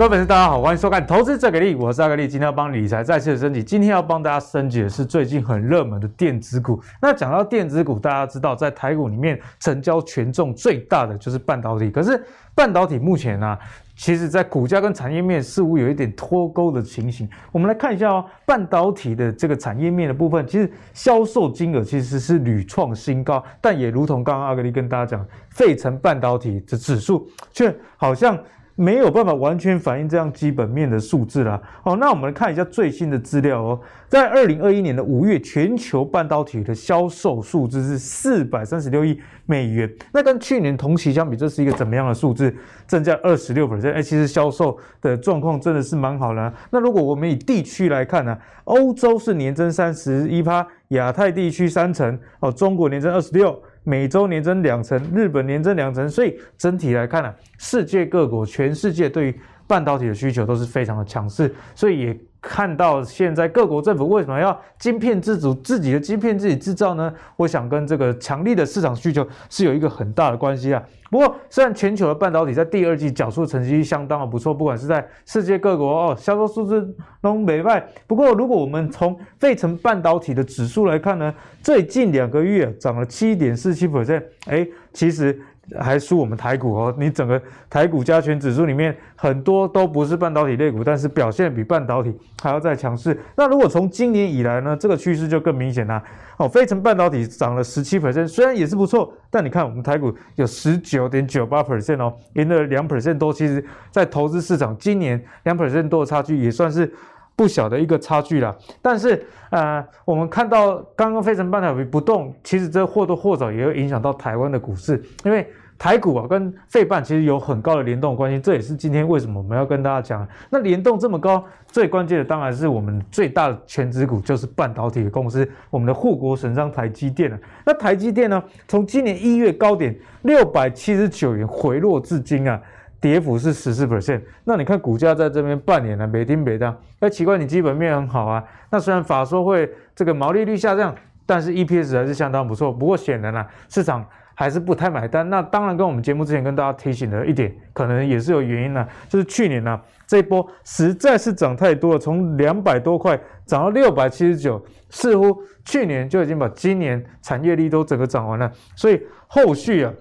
各位粉丝，大家好，欢迎收看《投资最给力》，我是阿格力，今天要帮理财再次的升级。今天要帮大家升级的是最近很热门的电子股。那讲到电子股，大家知道在台股里面成交权重最大的就是半导体。可是半导体目前呢、啊，其实在股价跟产业面似乎有一点脱钩的情形。我们来看一下哦，半导体的这个产业面的部分，其实销售金额其实是屡创新高，但也如同刚刚阿格力跟大家讲，费城半导体的指数却好像。没有办法完全反映这样基本面的数字啦。好，那我们来看一下最新的资料哦。在二零二一年的五月，全球半导体的销售数字是四百三十六亿美元。那跟去年同期相比，这是一个怎么样的数字？增加二十六百分。哎，其实销售的状况真的是蛮好的。那如果我们以地区来看呢，欧洲是年增三十一趴，亚太地区三成，哦，中国年增二十六。美洲年增两成，日本年增两成，所以整体来看呢、世界各国、全世界对于半导体的需求都是非常的强势，所以也。看到现在各国政府为什么要晶片自主，自己的晶片自己制造呢？我想跟这个强力的市场需求是有一个很大的关系啊。不过，虽然全球的半导体在第二季缴出成绩相当的不错，不管是在世界各国哦，销售数字都美外。不过，如果我们从费城半导体的指数来看呢，最近两个月涨了七点四七 percent，哎，其实。还输我们台股哦，你整个台股加权指数里面很多都不是半导体类股，但是表现比半导体还要再强势。那如果从今年以来呢，这个趋势就更明显啦。哦，费城半导体涨了十七 percent，虽然也是不错，但你看我们台股有十九点九八 percent 哦，赢了两 percent 多。其实，在投资市场今年两 percent 多的差距也算是不小的一个差距了。但是，呃，我们看到刚刚费城半导体不动，其实这或多或少也会影响到台湾的股市，因为。台股啊，跟费半其实有很高的联动关系，这也是今天为什么我们要跟大家讲。那联动这么高，最关键的当然是我们最大的权值股，就是半导体的公司，我们的护国神山台积电了。那台积电呢，从今年一月高点六百七十九元回落至今啊，跌幅是十四 percent。那你看股价在这边半年了，没跌没涨。哎，奇怪，你基本面很好啊。那虽然法说会这个毛利率下降，但是 EPS 还是相当不错。不过显然啊，市场。还是不太买单，那当然跟我们节目之前跟大家提醒的一点，可能也是有原因的，就是去年呢、啊、这一波实在是涨太多了，从两百多块涨到六百七十九，似乎去年就已经把今年产业力都整个涨完了，所以后续啊，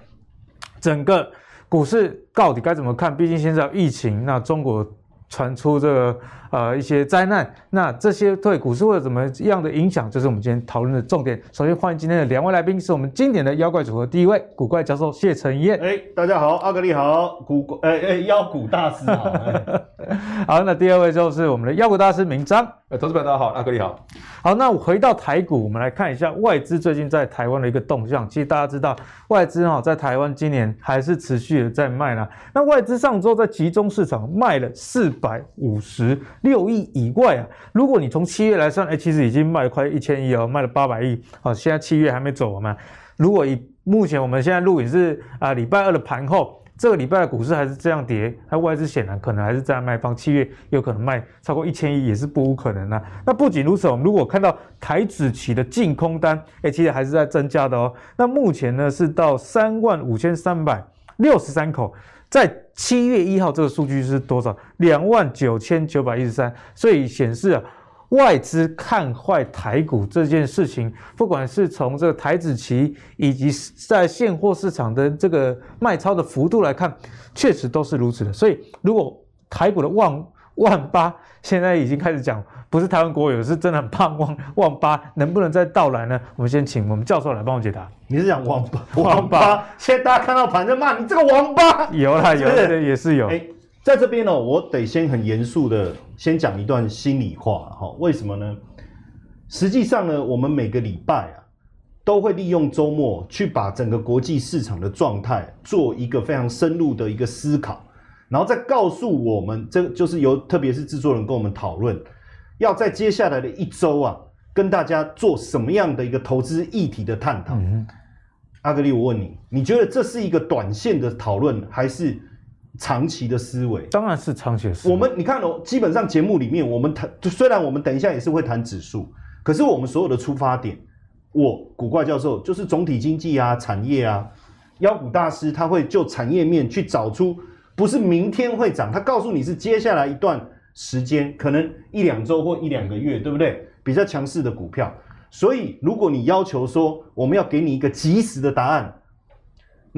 整个股市到底该怎么看？毕竟现在疫情，那中国。传出这个呃一些灾难，那这些对股市会有怎么样的影响？就是我们今天讨论的重点。首先欢迎今天的两位来宾，是我们经典的妖怪组合。第一位，古怪教授谢承彦。哎，大家好，阿格力好，古怪哎哎妖股大师好。好，那第二位就是我们的妖股大师明彰。呃，投资朋友大家好，阿格力好。好，那我回到台股，我们来看一下外资最近在台湾的一个动向。其实大家知道，外资哈在台湾今年还是持续的在卖啦。那外资上周在集中市场卖了四百五十六亿以外啊，如果你从七月来算，哎，其实已经卖了快一千亿哦，卖了八百亿。好，现在七月还没走完嘛。如果以目前我们现在录影是啊礼拜二的盘后。这个礼拜的股市还是这样跌，它外资显然可能还是在卖方，七月有可能卖超过一千亿也是不无可能的、啊。那不仅如此，我们如果看到台指期的净空单，哎，其实还是在增加的哦。那目前呢是到三万五千三百六十三口，在七月一号这个数据是多少？两万九千九百一十三，所以显示啊。外资看坏台股这件事情，不管是从这个台子期以及在现货市场的这个卖超的幅度来看，确实都是如此的。所以，如果台股的万万八现在已经开始讲，不是台湾国有，是真的很盼望万八能不能再到来呢？我们先请我们教授来帮我解答。你是讲王八？王八？现在大家看到盘在骂你这个王八？有啦，有啦，也是有。欸在这边呢，我得先很严肃的先讲一段心里话哈。为什么呢？实际上呢，我们每个礼拜啊，都会利用周末去把整个国际市场的状态做一个非常深入的一个思考，然后再告诉我们，这就是由特别是制作人跟我们讨论，要在接下来的一周啊，跟大家做什么样的一个投资议题的探讨。嗯。阿格力，我问你，你觉得这是一个短线的讨论，还是？长期的思维当然是长期的思维。我们你看哦，基本上节目里面我们谈，就虽然我们等一下也是会谈指数，可是我们所有的出发点，我古怪教授就是总体经济啊、产业啊，妖股大师他会就产业面去找出不是明天会涨，他告诉你是接下来一段时间，可能一两周或一两个月，对不对？比较强势的股票。所以，如果你要求说我们要给你一个及时的答案，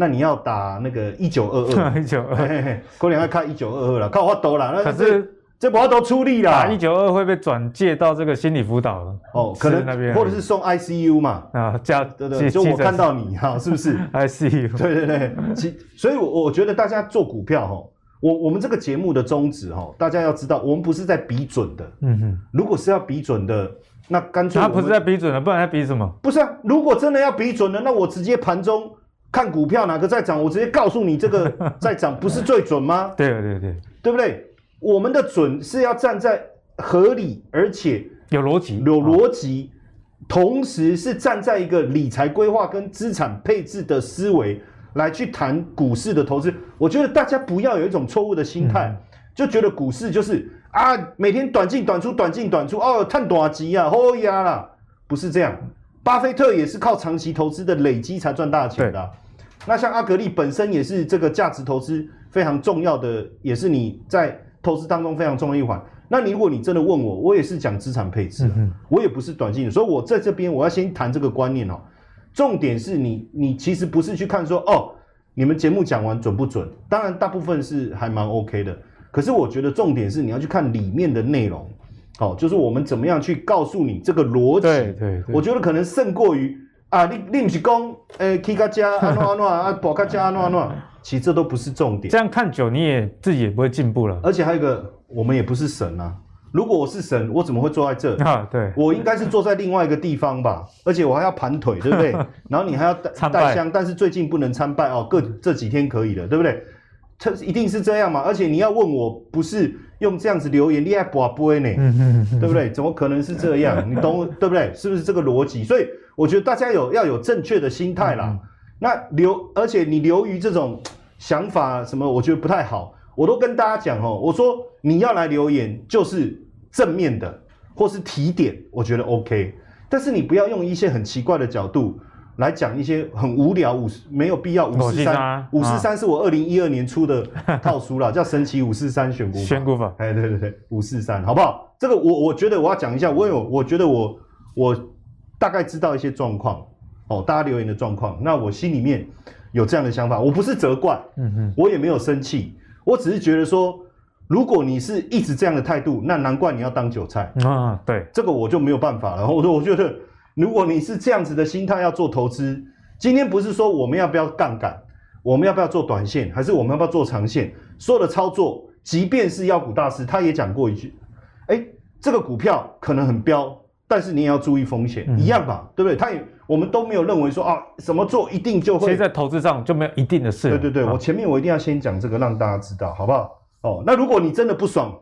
那你要打那个一九二二，一九二，过年要看一九二二了，看我多了。可是这不要都出力了，一九二会被转介到这个心理辅导了哦，可能那边或者是送 ICU 嘛啊，加对对，就我看到你哈，是不是 ICU？对对对，其所以，我我觉得大家做股票哈，我我们这个节目的宗旨哈，大家要知道，我们不是在比准的，嗯哼，如果是要比准的。那干脆他不是在比准的，不然在比什么？不是啊，如果真的要比准的，那我直接盘中看股票哪个在涨，我直接告诉你这个 在涨，不是最准吗？对对对，对不对？我们的准是要站在合理而且有逻辑、有逻辑，同时是站在一个理财规划跟资产配置的思维来去谈股市的投资。我觉得大家不要有一种错误的心态，嗯、就觉得股市就是。啊，每天短进短出，短进短出，哦，探短期啊，哦呀啦，不是这样。巴菲特也是靠长期投资的累积才赚大钱的啊。那像阿格力本身也是这个价值投资非常重要的，也是你在投资当中非常重要一环。那你如果你真的问我，我也是讲资产配置，我也不是短线的，所以我在这边我要先谈这个观念哦。重点是你，你其实不是去看说哦，你们节目讲完准不准？当然，大部分是还蛮 OK 的。可是我觉得重点是你要去看里面的内容，哦，就是我们怎么样去告诉你这个逻辑。对对，我觉得可能胜过于啊，你你不是讲诶，K 加加安诺安诺啊，宝加加安诺安诺，其实这都不是重点。这样看久，你也自己也不会进步了。而且还有一个，我们也不是神啊。如果我是神，我怎么会坐在这？啊，对，我应该是坐在另外一个地方吧。而且我还要盘腿，对不对？然后你还要带带香，但是最近不能参拜哦，各这几天可以的，对不对？这一定是这样嘛？而且你要问我，不是用这样子留言，你还不不会呢？对不对？怎么可能是这样？你懂对不对？是不是这个逻辑？所以我觉得大家有要有正确的心态啦。那留，而且你留于这种想法什么，我觉得不太好。我都跟大家讲哦，我说你要来留言就是正面的，或是提点，我觉得 OK。但是你不要用一些很奇怪的角度。来讲一些很无聊、五没有必要。五四三，五四三是我二零一二年出的套书了，叫《神奇五四三选股法》。选股法，哎，对对对，五四三，好不好？这个我我觉得我要讲一下，我有，我觉得我我大概知道一些状况哦，大家留言的状况。那我心里面有这样的想法，我不是责怪，嗯哼，我也没有生气，我只是觉得说，如果你是一直这样的态度，那难怪你要当韭菜啊。对，这个我就没有办法了。我说，我觉得。如果你是这样子的心态要做投资，今天不是说我们要不要杠杆，我们要不要做短线，还是我们要不要做长线？所有的操作，即便是妖股大师，他也讲过一句：哎，这个股票可能很飙，但是你也要注意风险，嗯、一样吧，对不对？他也，我们都没有认为说啊，什么做一定就会。其实在投资上就没有一定的事。对对对，我前面我一定要先讲这个，让大家知道，好不好？哦，那如果你真的不爽。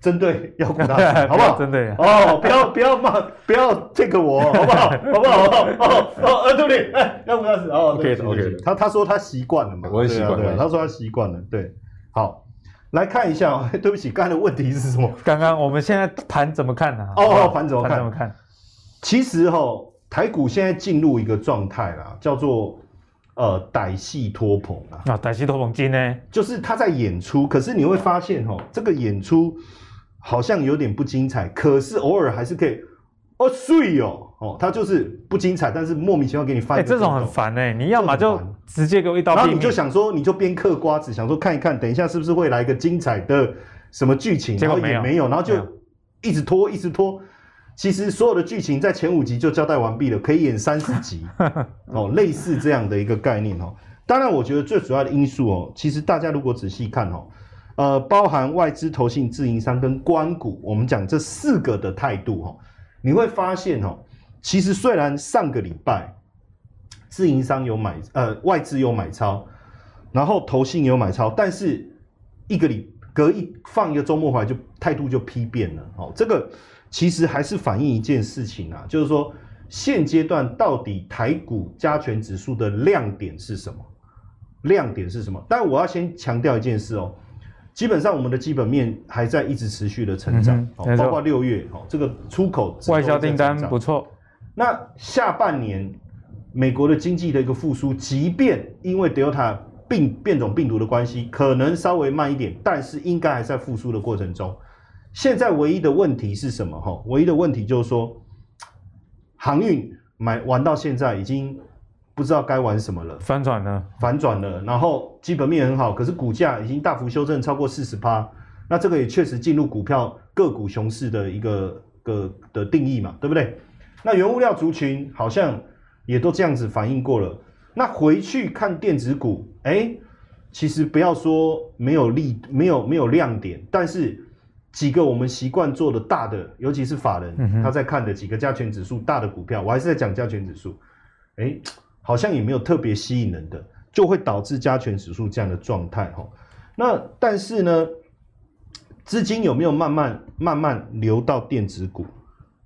针对妖股大师，好不好？针对哦，不要不要骂，不要这个我，好不好？好不好？哦哦，呃，对不对？哎，妖股大师，哦，OK OK，他他说他习惯了嘛，我也习惯了，他说他习惯了，对，好，来看一下，哦 对不起，刚才的问题是什么？刚刚我们现在盘怎么看呢？哦，盘怎么看？怎么看？其实哈，台股现在进入一个状态啦，叫做呃，歹戏拖棚啊。啊，歹戏拖棚金呢，就是他在演出，可是你会发现哈，这个演出。好像有点不精彩，可是偶尔还是可以哦，碎哦哦，他就是不精彩，但是莫名其妙给你翻。哎、欸，这种很烦哎、欸，你要么就直接给我一刀。然后你就想说，你就边嗑瓜子，想说看一看，等一下是不是会来一个精彩的什么剧情？然后也没有，然后就一直拖，一直拖。其实所有的剧情在前五集就交代完毕了，可以演三十集 哦，类似这样的一个概念哦。当然，我觉得最主要的因素哦，其实大家如果仔细看哦。呃，包含外资、投信、自营商跟关股，我们讲这四个的态度哈，你会发现哈，其实虽然上个礼拜自营商有买，呃，外资有买超，然后投信有买超，但是一个礼隔一放一个周末回来就态度就批变了哦。这个其实还是反映一件事情啊，就是说现阶段到底台股加权指数的亮点是什么？亮点是什么？但我要先强调一件事哦。基本上我们的基本面还在一直持续的成长，嗯、包括六月哦，这个出口外销订单不错。那下半年美国的经济的一个复苏，即便因为 Delta 病变种病毒的关系，可能稍微慢一点，但是应该还在复苏的过程中。现在唯一的问题是什么？哈，唯一的问题就是说，航运买玩到现在已经不知道该玩什么了，反转了，反转了，然后基本面很好，可是股价已经大幅修正超过四十趴，那这个也确实进入股票个股熊市的一个个的定义嘛，对不对？那原物料族群好像也都这样子反应过了，那回去看电子股，哎，其实不要说没有利，没有没有亮点，但是。几个我们习惯做的大的，尤其是法人、嗯、他在看的几个加权指数大的股票，我还是在讲加权指数，哎，好像也没有特别吸引人的，就会导致加权指数这样的状态哈。那但是呢，资金有没有慢慢慢慢流到电子股？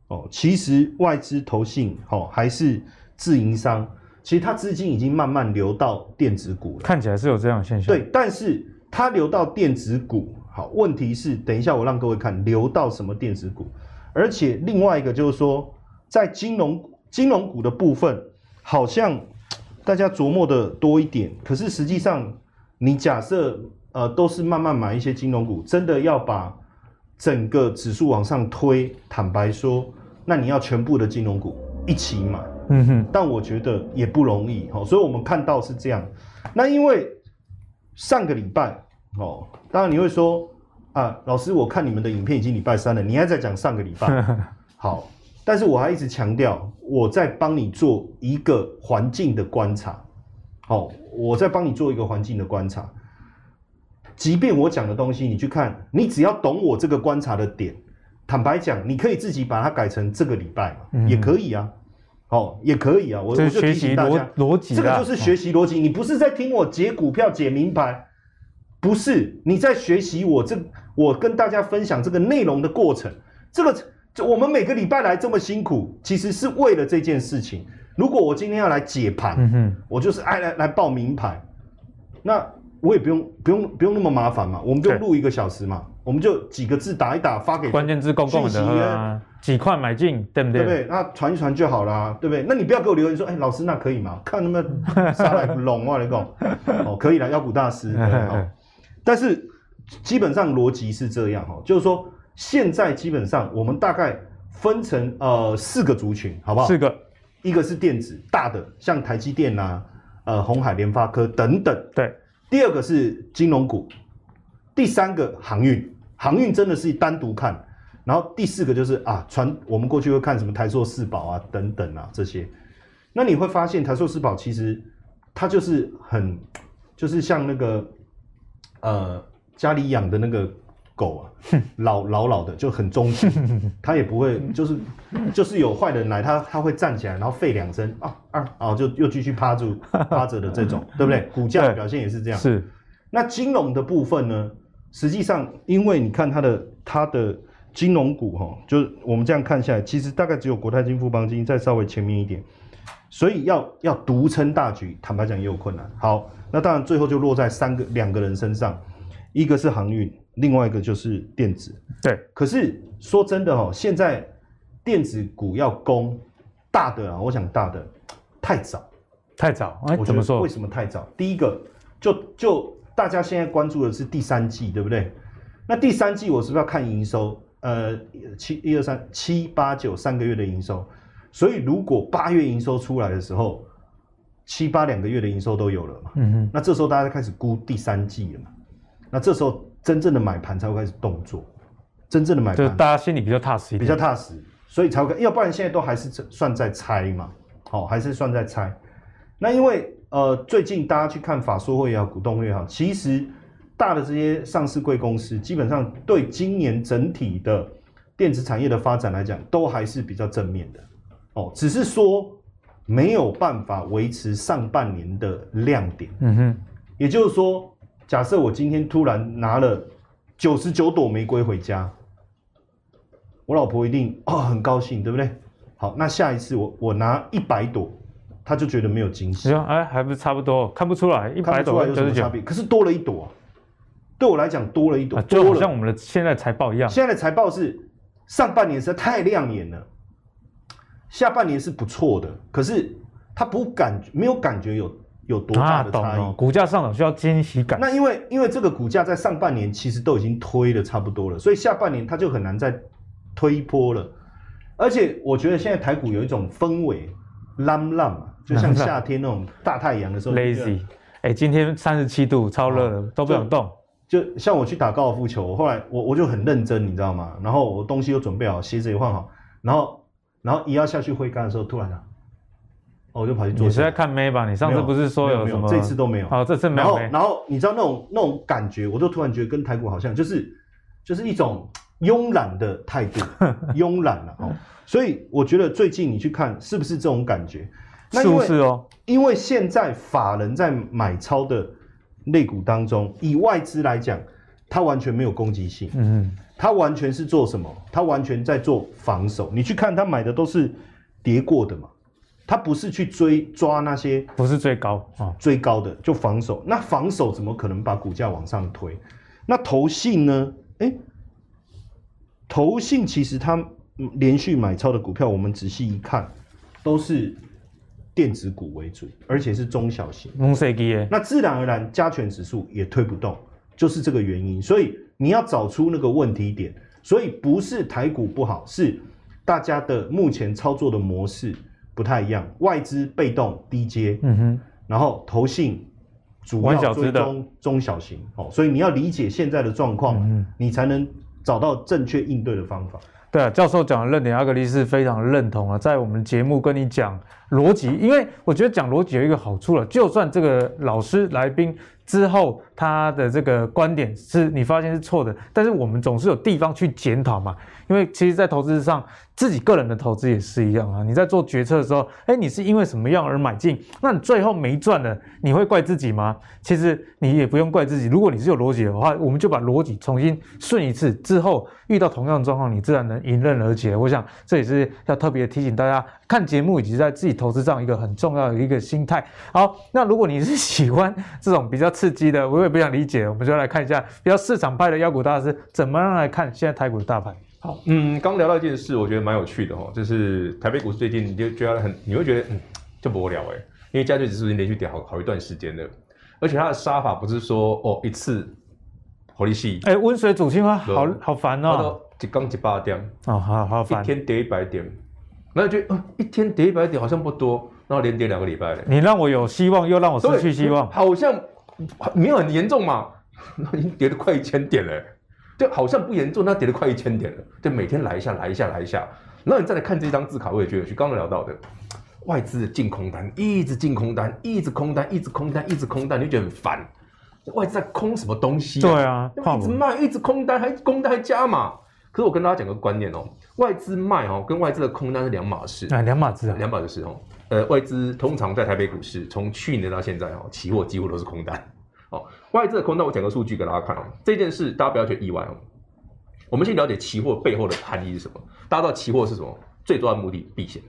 哦，其实外资投信哦还是自营商，其实它资金已经慢慢流到电子股了，看起来是有这样的现象。对，但是它流到电子股。好，问题是，等一下我让各位看流到什么电子股，而且另外一个就是说，在金融金融股的部分，好像大家琢磨的多一点，可是实际上，你假设呃都是慢慢买一些金融股，真的要把整个指数往上推，坦白说，那你要全部的金融股一起买，嗯哼，但我觉得也不容易，好，所以我们看到是这样，那因为上个礼拜。哦，当然你会说啊，老师，我看你们的影片已经礼拜三了，你还在讲上个礼拜。好，但是我还一直强调，我在帮你做一个环境的观察。好，我在帮你做一个环境的观察。即便我讲的东西，你去看，你只要懂我这个观察的点，坦白讲，你可以自己把它改成这个礼拜嘛，嗯、也可以啊。哦，也可以啊。我我就提醒大家，逻辑，这个就是学习逻辑。你不是在听我解股票、解名牌。不是你在学习我这我跟大家分享这个内容的过程，这个这我们每个礼拜来这么辛苦，其实是为了这件事情。如果我今天要来解盘，嗯，我就是爱来来报名牌，那我也不用不用不用那么麻烦嘛，我们就录一个小时嘛，我们就几个字打一打发给关键字公共的啊，几块买进，对不对？对不对？那传一传就好了，对不对？那你不要给我留言说，哎，老师那可以吗？看能不能杀来龙啊，你讲哦，可以了，妖股大师，对 但是基本上逻辑是这样哈，就是说现在基本上我们大概分成呃四个族群，好不好？四个，一个是电子大的，像台积电啊、呃鸿海、联发科等等。对。第二个是金融股，第三个航运，航运真的是单独看。然后第四个就是啊传，我们过去会看什么台塑四宝啊等等啊这些。那你会发现台塑四宝其实它就是很就是像那个。呃，家里养的那个狗啊，老老老的就很忠心，它也不会就是就是有坏人来，它它会站起来，然后吠两声啊啊啊，就又继续趴住 趴着的这种，对不对？股价表现也是这样。是。那金融的部分呢？实际上，因为你看它的它的金融股哈，就是我们这样看下来，其实大概只有国泰金、富邦金再稍微前面一点，所以要要独撑大局，坦白讲也有困难。好。那当然，最后就落在三个两个人身上，一个是航运，另外一个就是电子。对，可是说真的哦，现在电子股要攻大的啊，我想大的太早，太早。哎，怎么说？为什么太早？第一个，就就大家现在关注的是第三季，对不对？那第三季我是不是要看营收？呃，七一二三七八九三个月的营收，所以如果八月营收出来的时候。七八两个月的营收都有了嘛，嗯哼，那这时候大家开始估第三季了嘛，那这时候真正的买盘才会开始动作，真正的买盘，就大家心里比较踏实一点，比较踏实，所以才会，要不然现在都还是算在猜嘛，好，还是算在猜。那因为呃，最近大家去看法说会也好，股东会也好，其实大的这些上市贵公司，基本上对今年整体的电子产业的发展来讲，都还是比较正面的，哦，只是说。没有办法维持上半年的亮点，嗯哼，也就是说，假设我今天突然拿了九十九朵玫瑰回家，我老婆一定哦很高兴，对不对？好，那下一次我我拿一百朵，她就觉得没有惊喜，哎，还不是差不多，看不出来一百朵有什么差别？可是多了一朵，对我来讲多了一朵，就好像我们的现在财报一样，现在的财报是上半年实在太亮眼了。下半年是不错的，可是他不感觉没有感觉有有多大的差异？啊、股价上涨需要惊喜感。那因为因为这个股价在上半年其实都已经推的差不多了，所以下半年它就很难再推一波了。而且我觉得现在台股有一种氛围，浪浪嘛，就像夏天那种大太阳的时候，lazy。哎、欸，今天三十七度，超热都不想动。就像我去打高尔夫球，后来我我就很认真，你知道吗？然后我东西都准备好，鞋子也换好，然后然后一要下去挥杆的时候，突然啊，我就跑去做。你是在看妹吧？你上次不是说有什么？这次都没有。好、哦，这次没有。然后然后你知道那种那种感觉，我就突然觉得跟台股好像，就是就是一种慵懒的态度，慵懒了哦。所以我觉得最近你去看是不是这种感觉？是不是哦？因为现在法人在买超的类股当中，以外资来讲，它完全没有攻击性。嗯，它完全是做什么？它完全在做防守。你去看它买的都是跌过的嘛，它不是去追抓那些，不是追高啊，追高的就防守。那防守怎么可能把股价往上推？那投信呢？哎、欸，投信其实它连续买超的股票，我们仔细一看，都是。电子股为主，而且是中小型。那自然而然加权指数也推不动，就是这个原因。所以你要找出那个问题点。所以不是台股不好，是大家的目前操作的模式不太一样。外资被动低阶，嗯哼，然后投信主要追踪中小型。哦，所以你要理解现在的状况，嗯，你才能找到正确应对的方法。对啊，教授讲的论点，阿格力是非常认同啊。在我们节目跟你讲逻辑，因为我觉得讲逻辑有一个好处了，就算这个老师来宾之后他的这个观点是你发现是错的，但是我们总是有地方去检讨嘛。因为其实，在投资上，自己个人的投资也是一样啊。你在做决策的时候，哎，你是因为什么样而买进？那你最后没赚了，你会怪自己吗？其实你也不用怪自己。如果你是有逻辑的话，我们就把逻辑重新顺一次，之后遇到同样的状况，你自然能迎刃而解。我想这也是要特别提醒大家看节目以及在自己投资上一个很重要的一个心态。好，那如果你是喜欢这种比较刺激的，我也不想理解，我们就来看一下比较市场派的妖股大师怎么样来看现在台股的大盘。好，嗯，刚聊到一件事，我觉得蛮有趣的哦，就是台北股市最近你就觉得很，你会觉得嗯，就无聊哎，因为加权指数已经连续跌好好一段时间了，而且它的杀法不是说哦一次火力细，哎，温水煮青蛙，好好烦哦，一刚一百点，哦，好好烦，一天跌一百点，然后觉得、呃、一天跌一百点好像不多，然后连跌两个礼拜了，你让我有希望，又让我失去希望，好像没有很严重嘛，已经跌了快一千点了。就好像不严重，那跌了快一千点了。就每天来一下，来一下，来一下。然后你再来看这张字卡，我也觉得有趣。刚刚聊到的外资的净空单，一直进空单，一直空单，一直空单，一直空单，你就觉得很烦。外资在空什么东西？对啊，一直卖，一直空单，还空单还加码。可是我跟大家讲个观念哦，外资卖哦，跟外资的空单是两码事。啊，两码事啊，两码的事哦。呃，外资通常在台北股市，从去年到现在哦，期货几乎都是空单。哦，外资的空单，我讲个数据给大家看哦。这件事大家不要觉得意外哦。我们先了解期货背后的含义是什么？大家知道期货是什么？最重要的目的避险。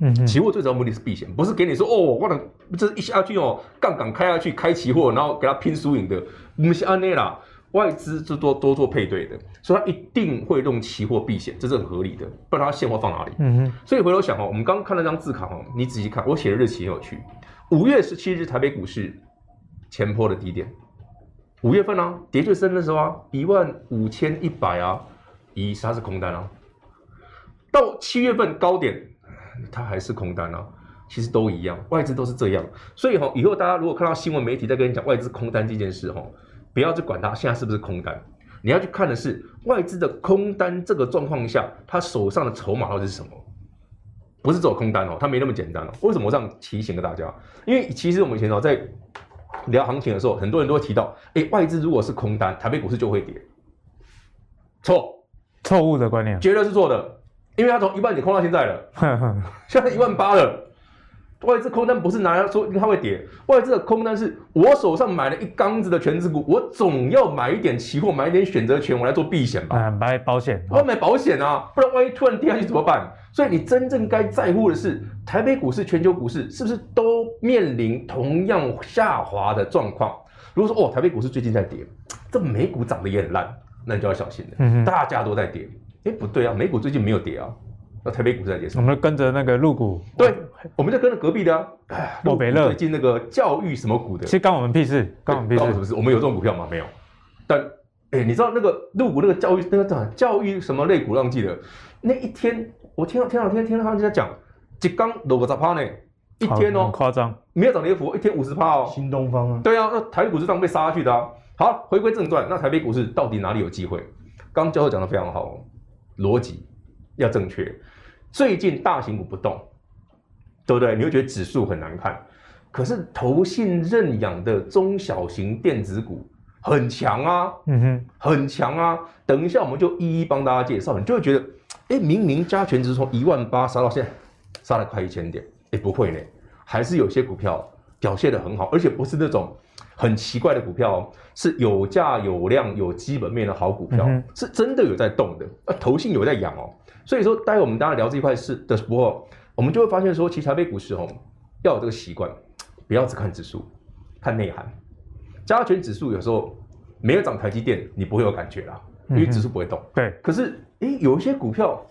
嗯，期货最主要目的是避险，不是给你说哦，我能这一下去哦，杠杆开下去开期货，然后给他拼输赢的。不是按那啦，外资是多多做配对的，所以他一定会用期货避险，这是很合理的。不然他现货放哪里？嗯哼。所以回头想哦，我们刚刚看那张字卡哦，你仔细看，我写的日期很有趣，五月十七日台北股市前坡的低点。五月份啊，跌最深的时候啊，一万五千一百啊，以它是空单啊。到七月份高点，它还是空单啊。其实都一样，外资都是这样。所以哈，以后大家如果看到新闻媒体在跟你讲外资空单这件事哈，不要去管它现在是不是空单，你要去看的是外资的空单这个状况下，他手上的筹码到底是什么？不是只有空单哦，它没那么简单哦。为什么我这样提醒给大家？因为其实我们以前哦在。聊行情的时候，很多人都会提到，哎，外资如果是空单，台北股市就会跌。错，错误的观念，绝对是错的，因为它从一万点空到现在了，现在一万八了。外资空单不是拿来说它会跌，外资的空单是我手上买了一缸子的全资股，我总要买一点期货，买一点选择权，我来做避险吧。买保险，我要买保险啊，不然万一突然跌下去怎么办？所以你真正该在乎的是，台北股市、全球股市是不是都面临同样下滑的状况？如果说哦，台北股市最近在跌，这美股涨得也很烂，那你就要小心了。嗯，大家都在跌，哎，不对啊，美股最近没有跌啊。那台北股市在跌什么？我们跟着那个陆股，对，我们就跟着隔壁的啊，莫北乐最近那个教育什么股的，其实关我们屁事，关我们屁事，关我们什么事？我们有这种股票吗？没有。但哎、欸，你知道那个陆股那个教育那个叫教育什么类股？忘记的那一天，我听到听到听到听到他们在讲，一刚六个十趴呢，一天哦，夸张，没有涨跌幅，一天五十趴哦。新东方啊，对啊，那台北股市这样被杀下去的啊。好，回归正传，那台北股市到底哪里有机会？刚教授讲的非常好，逻辑要正确。最近大型股不动，对不对？你会觉得指数很难看，可是投信认养的中小型电子股很强啊，嗯哼，很强啊。等一下我们就一一帮大家介绍，你就会觉得，哎，明明加权值从一万八杀到现在，杀了快一千点，哎，不会呢，还是有些股票表现得很好，而且不是那种很奇怪的股票，哦是有价有量有基本面的好股票，嗯、是真的有在动的，啊，投信有在养哦。所以说，待会我们大家聊这一块事的时候，我们就会发现说，其实台北股市哦，要有这个习惯，不要只看指数，看内涵。加权指数有时候没有涨台积电，你不会有感觉啦，因为指数不会动。嗯、对。可是，诶，有一些股票，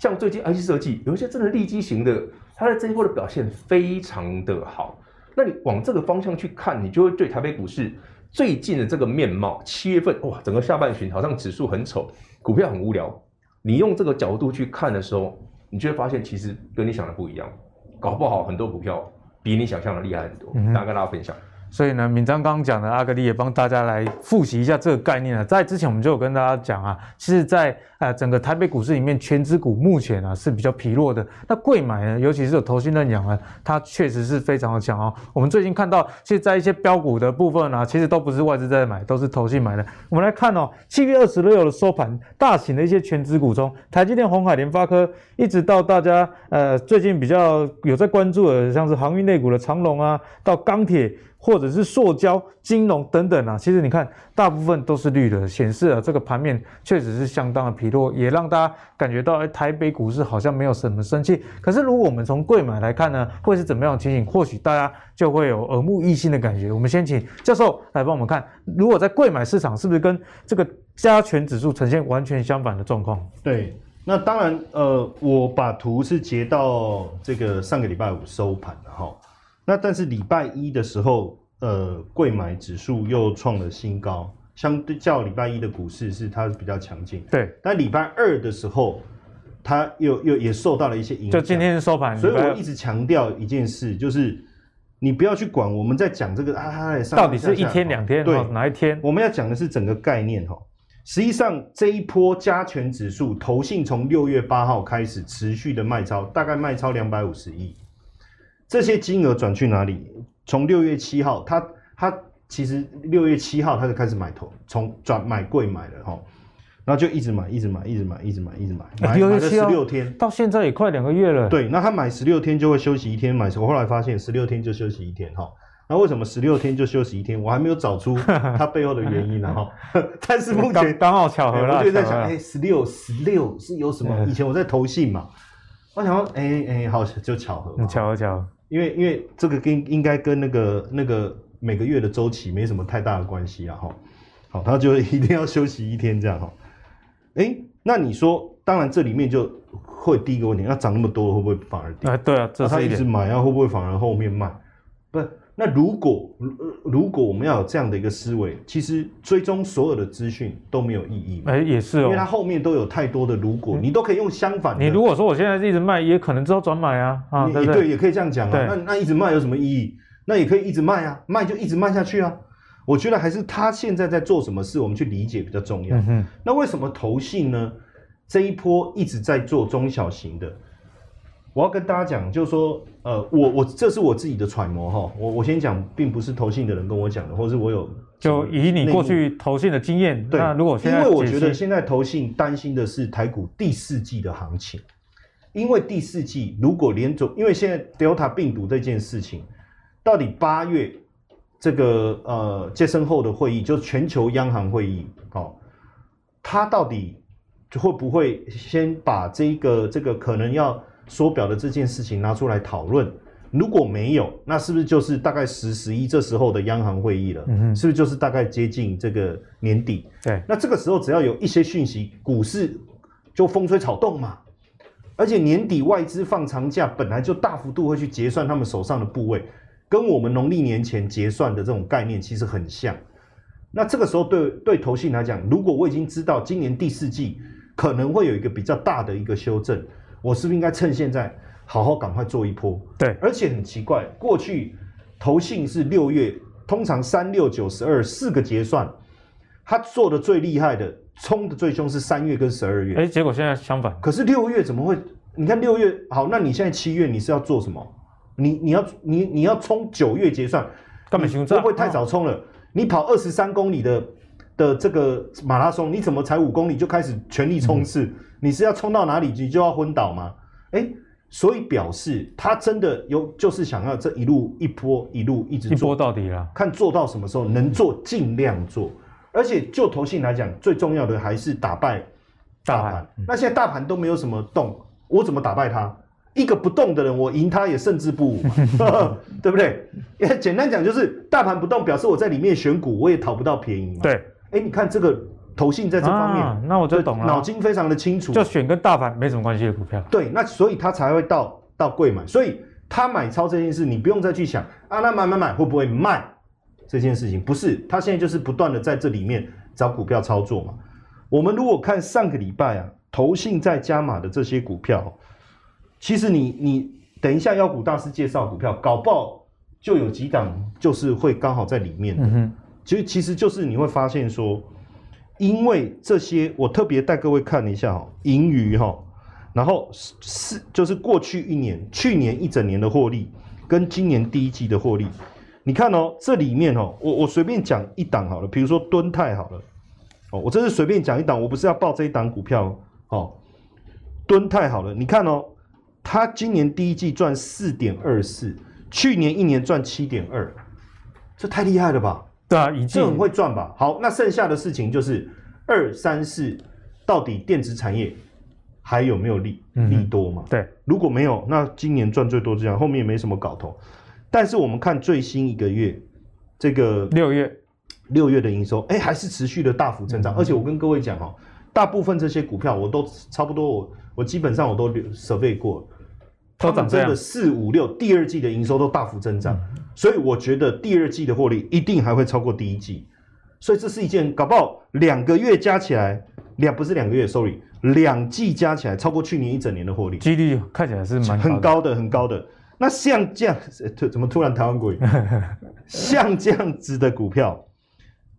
像最近 IC 设计，有一些真的利基型的，它在这一波的表现非常的好。那你往这个方向去看，你就会对台北股市最近的这个面貌，七月份哇，整个下半旬好像指数很丑，股票很无聊。你用这个角度去看的时候，你就会发现其实跟你想的不一样，搞不好很多股票比你想象的厉害很多。大家跟大家分享。所以呢，敏章刚刚讲的阿格力也帮大家来复习一下这个概念啊。在之前我们就有跟大家讲啊，其实在呃整个台北股市里面，权值股目前啊是比较疲弱的。那贵买呢，尤其是有投信认养啊，它确实是非常的强哦。我们最近看到，其实在一些标股的部分啊，其实都不是外资在买，都是投信买的。我们来看哦，七月二十六的收盘，大型的一些权值股中，台积电、鸿海、联发科，一直到大家呃最近比较有在关注的，像是航运类股的长荣啊，到钢铁。或者是塑胶、金融等等啊，其实你看，大部分都是绿的，显示了这个盘面确实是相当的疲弱，也让大家感觉到，哎，台北股市好像没有什么生气。可是如果我们从贵买来看呢，会是怎么样的情形？或许大家就会有耳目一新的感觉。我们先请教授来帮我们看，如果在贵买市场，是不是跟这个加权指数呈现完全相反的状况？对，那当然，呃，我把图是截到这个上个礼拜五收盘的哈。那但是礼拜一的时候，呃，贵买指数又创了新高，相对较礼拜一的股市是它是比较强劲。对，但礼拜二的时候，它又又也受到了一些影响。就今天收盘，所以我一直强调一件事，就是你不要去管我们在讲这个啊，到底是一天两天，对，哪一天？我们要讲的是整个概念哈。实际上这一波加权指数，投信从六月八号开始持续的卖超，大概卖超两百五十亿。这些金额转去哪里？从六月七号，他他其实六月七号他就开始买头，从转买贵买了哈，然后就一直买，一直买，一直买，一直买，一直买，买了十六天，到现在也快两个月了。对，那他买十六天就会休息一天，买我后来发现十六天就休息一天哈。那为什么十六天就休息一天？我还没有找出它背后的原因呢哈。但是目前刚好巧合了，我就在想，哎，十六十六是有什么？以前我在投信嘛，我想说，哎哎，好就巧合，巧合巧合。因为因为这个跟应该跟那个那个每个月的周期没什么太大的关系啊哈，好，他就一定要休息一天这样哈，哎，那你说，当然这里面就会第一个问题，那涨那么多会不会反而跌？哎，对啊，这他一直买啊，会不会反而后面卖？不。那如果如果我们要有这样的一个思维，其实追踪所有的资讯都没有意义。哎，也是哦，因为它后面都有太多的如果，你都可以用相反的。你如果说我现在一直卖，也可能之后转买啊，啊，对对，也可以这样讲啊。那那一直卖有什么意义？那也可以一直卖啊，卖就一直卖下去啊。我觉得还是他现在在做什么事，我们去理解比较重要。嗯那为什么投信呢？这一波一直在做中小型的？我要跟大家讲，就是说，呃，我我这是我自己的揣摩哈，我我先讲，并不是投信的人跟我讲的，或是我有就以你过去投信的经验，对，那如果现在因为我觉得现在投信担心的是台股第四季的行情，因为第四季如果连走，因为现在 Delta 病毒这件事情，到底八月这个呃接生后的会议，就是全球央行会议，哦，它到底会不会先把这个这个可能要。缩表的这件事情拿出来讨论，如果没有，那是不是就是大概十十一这时候的央行会议了？嗯哼，是不是就是大概接近这个年底？对，那这个时候只要有一些讯息，股市就风吹草动嘛。而且年底外资放长假，本来就大幅度会去结算他们手上的部位，跟我们农历年前结算的这种概念其实很像。那这个时候对对投信来讲，如果我已经知道今年第四季可能会有一个比较大的一个修正，我是不是应该趁现在好好赶快做一波？对，而且很奇怪，过去投信是六月，通常三六九十二四个结算，他做的最厉害的。冲的最凶是三月跟十二月，哎，结果现在相反。可是六月怎么会？你看六月好，那你现在七月你是要做什么？你你要你你要冲九月结算，根本不会太早冲了。哦、你跑二十三公里的的这个马拉松，你怎么才五公里就开始全力冲刺？嗯、你是要冲到哪里你就要昏倒吗？哎，所以表示他真的有就是想要这一路一波一路一直做一波到底了，看做到什么时候能做尽量做。而且就投信来讲，最重要的还是打败大盘。那现在大盘都没有什么动，我怎么打败它？一个不动的人，我赢他也胜之不武嘛，对不对？简单讲就是，大盘不动，表示我在里面选股，我也讨不到便宜嘛。对，哎，你看这个投信在这方面，啊、那我就懂了，脑筋非常的清楚，就选跟大盘没什么关系的股票。对，那所以他才会到到贵买，所以他买超这件事，你不用再去想啊，那买买买会不会卖？这件事情不是，他现在就是不断的在这里面找股票操作嘛。我们如果看上个礼拜啊，投信在加码的这些股票，其实你你等一下妖股大师介绍股票，搞不好就有几档就是会刚好在里面的。嗯哼，其实其实就是你会发现说，因为这些我特别带各位看一下哈，盈余哈，然后是就是过去一年、去年一整年的获利，跟今年第一季的获利。你看哦，这里面哦，我我随便讲一档好了，比如说敦泰好了，哦，我这是随便讲一档，我不是要报这一档股票哦。敦泰好了，你看哦，它今年第一季赚四点二四，去年一年赚七点二，这太厉害了吧？对啊，已经这很会赚吧？好，那剩下的事情就是二三四，到底电子产业还有没有利利多嘛？对，如果没有，那今年赚最多这样，后面也没什么搞头。但是我们看最新一个月，这个六月六月的营收，哎，还是持续的大幅增长。嗯、而且我跟各位讲哦，大部分这些股票我都差不多我，我我基本上我都 survey 过，都涨真的四五六，第二季的营收都大幅增长，嗯、所以我觉得第二季的获利一定还会超过第一季。所以这是一件搞不好两个月加起来两不是两个月，sorry，两季加起来超过去年一整年的获利，几率看起来是蛮很高的，很高的。那像这样，怎么突然台湾鬼？像这样子的股票，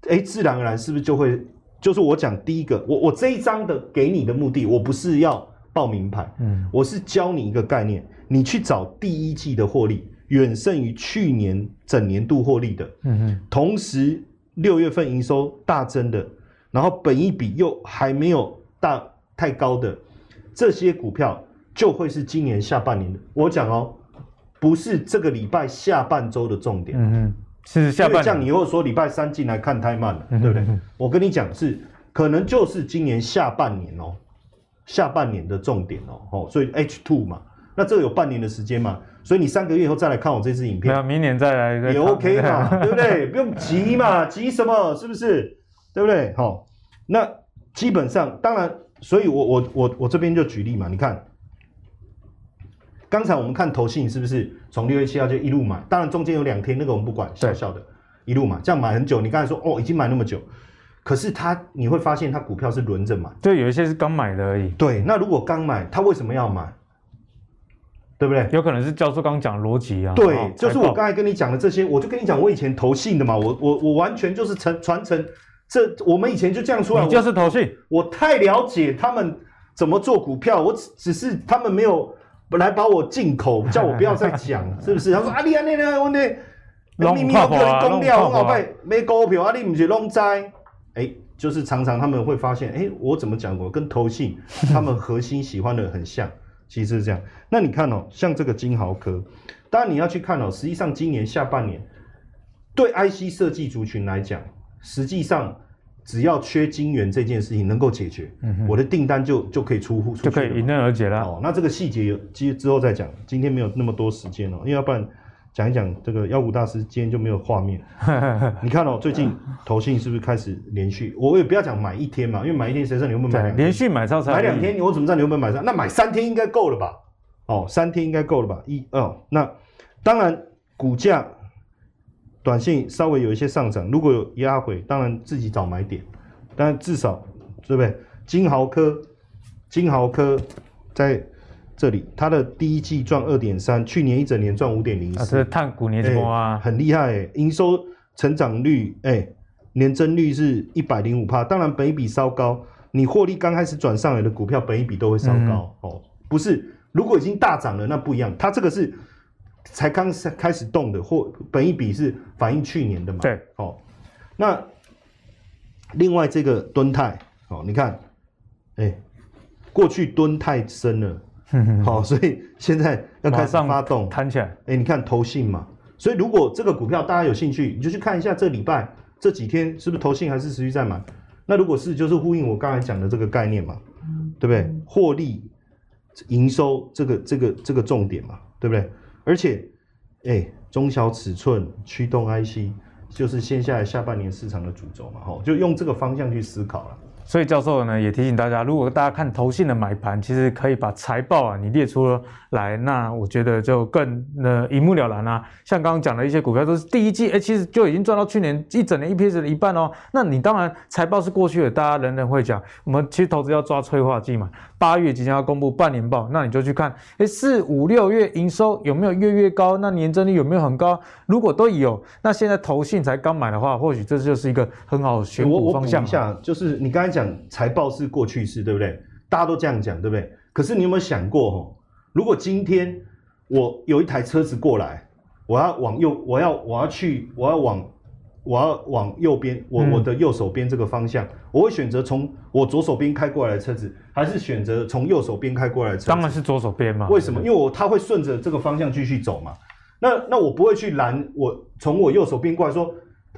哎，自然而然是不是就会？就是我讲第一个，我我这一张的给你的目的，我不是要报名牌，嗯，我是教你一个概念，你去找第一季的获利远胜于去年整年度获利的，嗯嗯，同时六月份营收大增的，然后本益比又还没有大太高的这些股票，就会是今年下半年的。我讲哦。不是这个礼拜下半周的重点，嗯嗯，是下半。这样你又说礼拜三进来看太慢了，嗯、对不对？我跟你讲是，可能就是今年下半年哦，下半年的重点哦，哦，所以 H two 嘛，那这个有半年的时间嘛，所以你三个月以后再来看我这支影片，明年再来也 OK 嘛，对不对？不用急嘛，急什么？是不是？对不对？好，那基本上当然，所以我我我我这边就举例嘛，你看。刚才我们看投信是不是从六月七号就一路买？当然中间有两天那个我们不管，小小的，一路买，这样买很久。你刚才说哦，已经买那么久，可是他你会发现他股票是轮着买，对，有一些是刚买的而已。对，那如果刚买，他为什么要买？对不对？有可能是教授刚刚讲的逻辑啊。对，就是我刚才跟你讲的这些，我就跟你讲，我以前投信的嘛，我我我完全就是承传承，这我们以前就这样出来。你就是投信，我太了解他们怎么做股票，我只只是他们没有。本来把我进口，叫我不要再讲，是不是？他说啊，你啊，你啊，我那秘密都被人公掉，很好卖，没股票啊，你不是拢知？哎，就是常常他们会发现，哎，我怎么讲过，跟投信 他们核心喜欢的很像，其实是这样。那你看哦，像这个金豪科，当然你要去看哦，实际上今年下半年对 IC 设计族群来讲，实际上。只要缺晶圆这件事情能够解决，嗯、我的订单就就可以出户，就可以迎刃而解了。哦，那这个细节有之之后再讲，今天没有那么多时间哦，因为要不然讲一讲这个妖股大师今天就没有画面。你看哦，最近投信是不是开始连续？我也不要讲买一天嘛，因为买一天谁知道你会不会买？连续买超才买两天，我怎么知道你会不会买上？那买三天应该够了吧？哦，三天应该够了吧？一、二、哦，那当然股价短线稍微有一些上涨，如果有压回，当然自己找买点。但至少对不对？金豪科，金豪科在这里，它的第一季赚二点三，去年一整年赚五点零四。啊，这是碳股年增啊，很厉害诶，营收成长率诶，年增率是一百零五帕。当然，本一比稍高，你获利刚开始转上来的股票，本一比都会稍高、嗯、哦。不是，如果已经大涨了，那不一样。它这个是才刚开始动的，或本一比是反映去年的嘛？对，哦，那。另外这个敦泰，哦，你看，哎、欸，过去蹲太深了，好、哦，所以现在要开始发动，弹起来。哎、欸，你看投信嘛，所以如果这个股票大家有兴趣，你就去看一下这礼拜这几天是不是投信还是持续在买。那如果是，就是呼应我刚才讲的这个概念嘛，对不对？获利、营收这个这个这个重点嘛，对不对？而且，哎、欸，中小尺寸驱动 IC。就是现下来下半年市场的主轴嘛，吼，就用这个方向去思考了。所以教授呢也提醒大家，如果大家看投信的买盘，其实可以把财报啊你列出来，那我觉得就更呃一目了然啦、啊。像刚刚讲的一些股票都是第一季，哎、其实就已经赚到去年一整年 EPS 的一半哦。那你当然财报是过去的，大家人人会讲，我们其实投资要抓催化剂嘛。八月即将要公布半年报，那你就去看，哎、欸，四五六月营收有没有月月高？那年增率有没有很高？如果都有，那现在投信才刚买的话，或许这就是一个很好的选股方向。我补一下，就是你刚才。讲财报是过去式，对不对？大家都这样讲，对不对？可是你有没有想过，哦，如果今天我有一台车子过来，我要往右，我要我要去，我要往我要往右边，我我的右手边这个方向，嗯，我会选择从我左手边开过来的车子，还是选择从右手边开过来的车子？当然是左手边嘛。为什么？因为我他会顺着这个方向继续走嘛。那那我不会去拦我从我右手边过来说。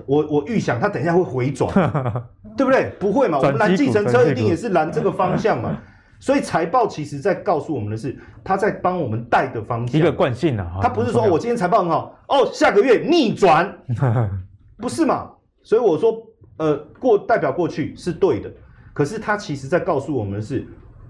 我我预想他等一下会回转，对不对？不会嘛？我们拦计程车一定也是拦这个方向嘛。所以财报其实在告诉我们的是，他在帮我们带的方向。一个惯性啊，他不是说我今天财报很好哦，下个月逆转，不是嘛？所以我说，呃，过代表过去是对的，可是它其实在告诉我们的是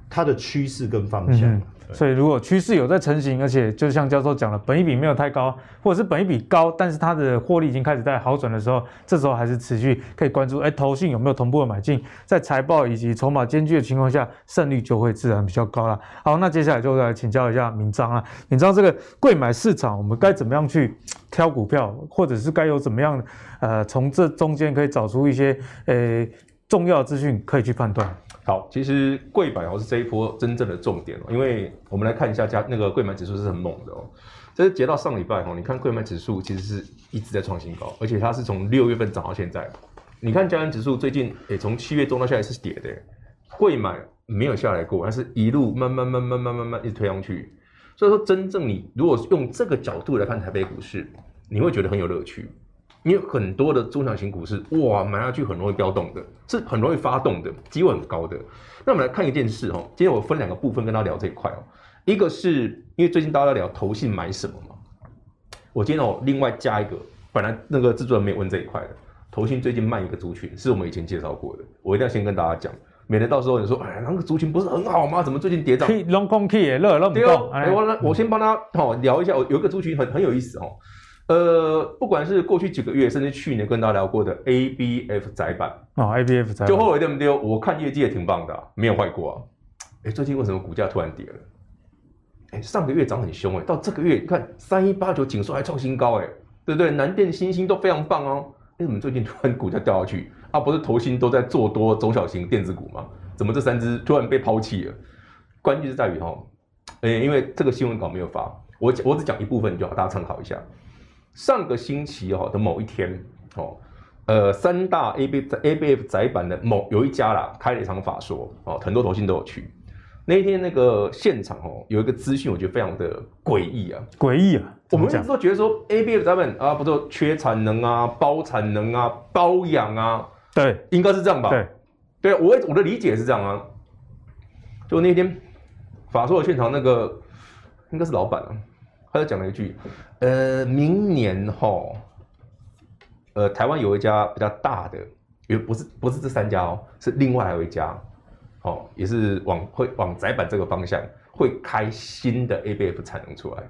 它的趋势跟方向。所以，如果趋势有在成型，而且就像教授讲了，本益比没有太高，或者是本益比高，但是它的获利已经开始在好转的时候，这时候还是持续可以关注。哎，投信有没有同步的买进？在财报以及筹码兼具的情况下，胜率就会自然比较高了。好，那接下来就来请教一下明章啊，铭彰这个贵买市场，我们该怎么样去挑股票，或者是该有怎么样呃，从这中间可以找出一些呃重要资讯可以去判断。好，其实柜买哦是这一波真正的重点哦，因为我们来看一下加那个柜买指数是很猛的哦，这是截到上礼拜哦，你看贵买指数其实是一直在创新高，而且它是从六月份涨到现在，你看加权指数最近诶从七月中到现在是跌的，贵买没有下来过，但是一路慢慢慢慢慢慢慢一直推上去，所以说真正你如果用这个角度来看台北股市，你会觉得很有乐趣。因为很多的中小型股市，哇，买下去很容易飙动的，是很容易发动的，机会很高的。那我们来看一件事哦，今天我分两个部分跟大家聊这一块哦。一个是因为最近大家在聊投信买什么嘛，我今天哦另外加一个，本来那个制作人没有问这一块的，投信最近卖一个族群，是我们以前介绍过的，我一定要先跟大家讲，免得到时候你说，哎，那个族群不是很好吗？怎么最近跌涨？可以龙空 K 也热了，对哦。哎，我我先帮他哦聊一下，我有一个族群很很有意思哦。呃，不管是过去几个月，甚至去年跟大家聊过的 ABF 窄板啊，ABF 窄板就后来对不对？我看业绩也挺棒的，啊，没有坏过啊。哎，最近为什么股价突然跌了？哎，上个月涨很凶哎，到这个月你看三一八九景硕还创新高哎，对不对？南电、新星都非常棒哦。为什么最近突然股价掉下去？啊，不是投新都在做多中小型电子股吗？怎么这三只突然被抛弃了？关键是在于哈，哎，因为这个新闻稿没有发，我我只讲一部分就好，大家参考一下。上个星期哦的某一天哦，呃，三大 A B A B F 载板的某有一家啦，开了一场法说哦，很多投信都有去。那一天那个现场哦，有一个资讯，我觉得非常的诡异啊，诡异啊！我们一直都觉得说 A B F 载板啊，不是缺产能啊，包产能啊，包养啊，对，应该是这样吧？对，对我我的理解是这样啊。就那天法说的现场那个应该是老板啊。他就讲了一句，呃，明年哈，呃，台湾有一家比较大的，也不是不是这三家哦，是另外还有一家，哦，也是往会往窄板这个方向会开新的 ABF 产能出来。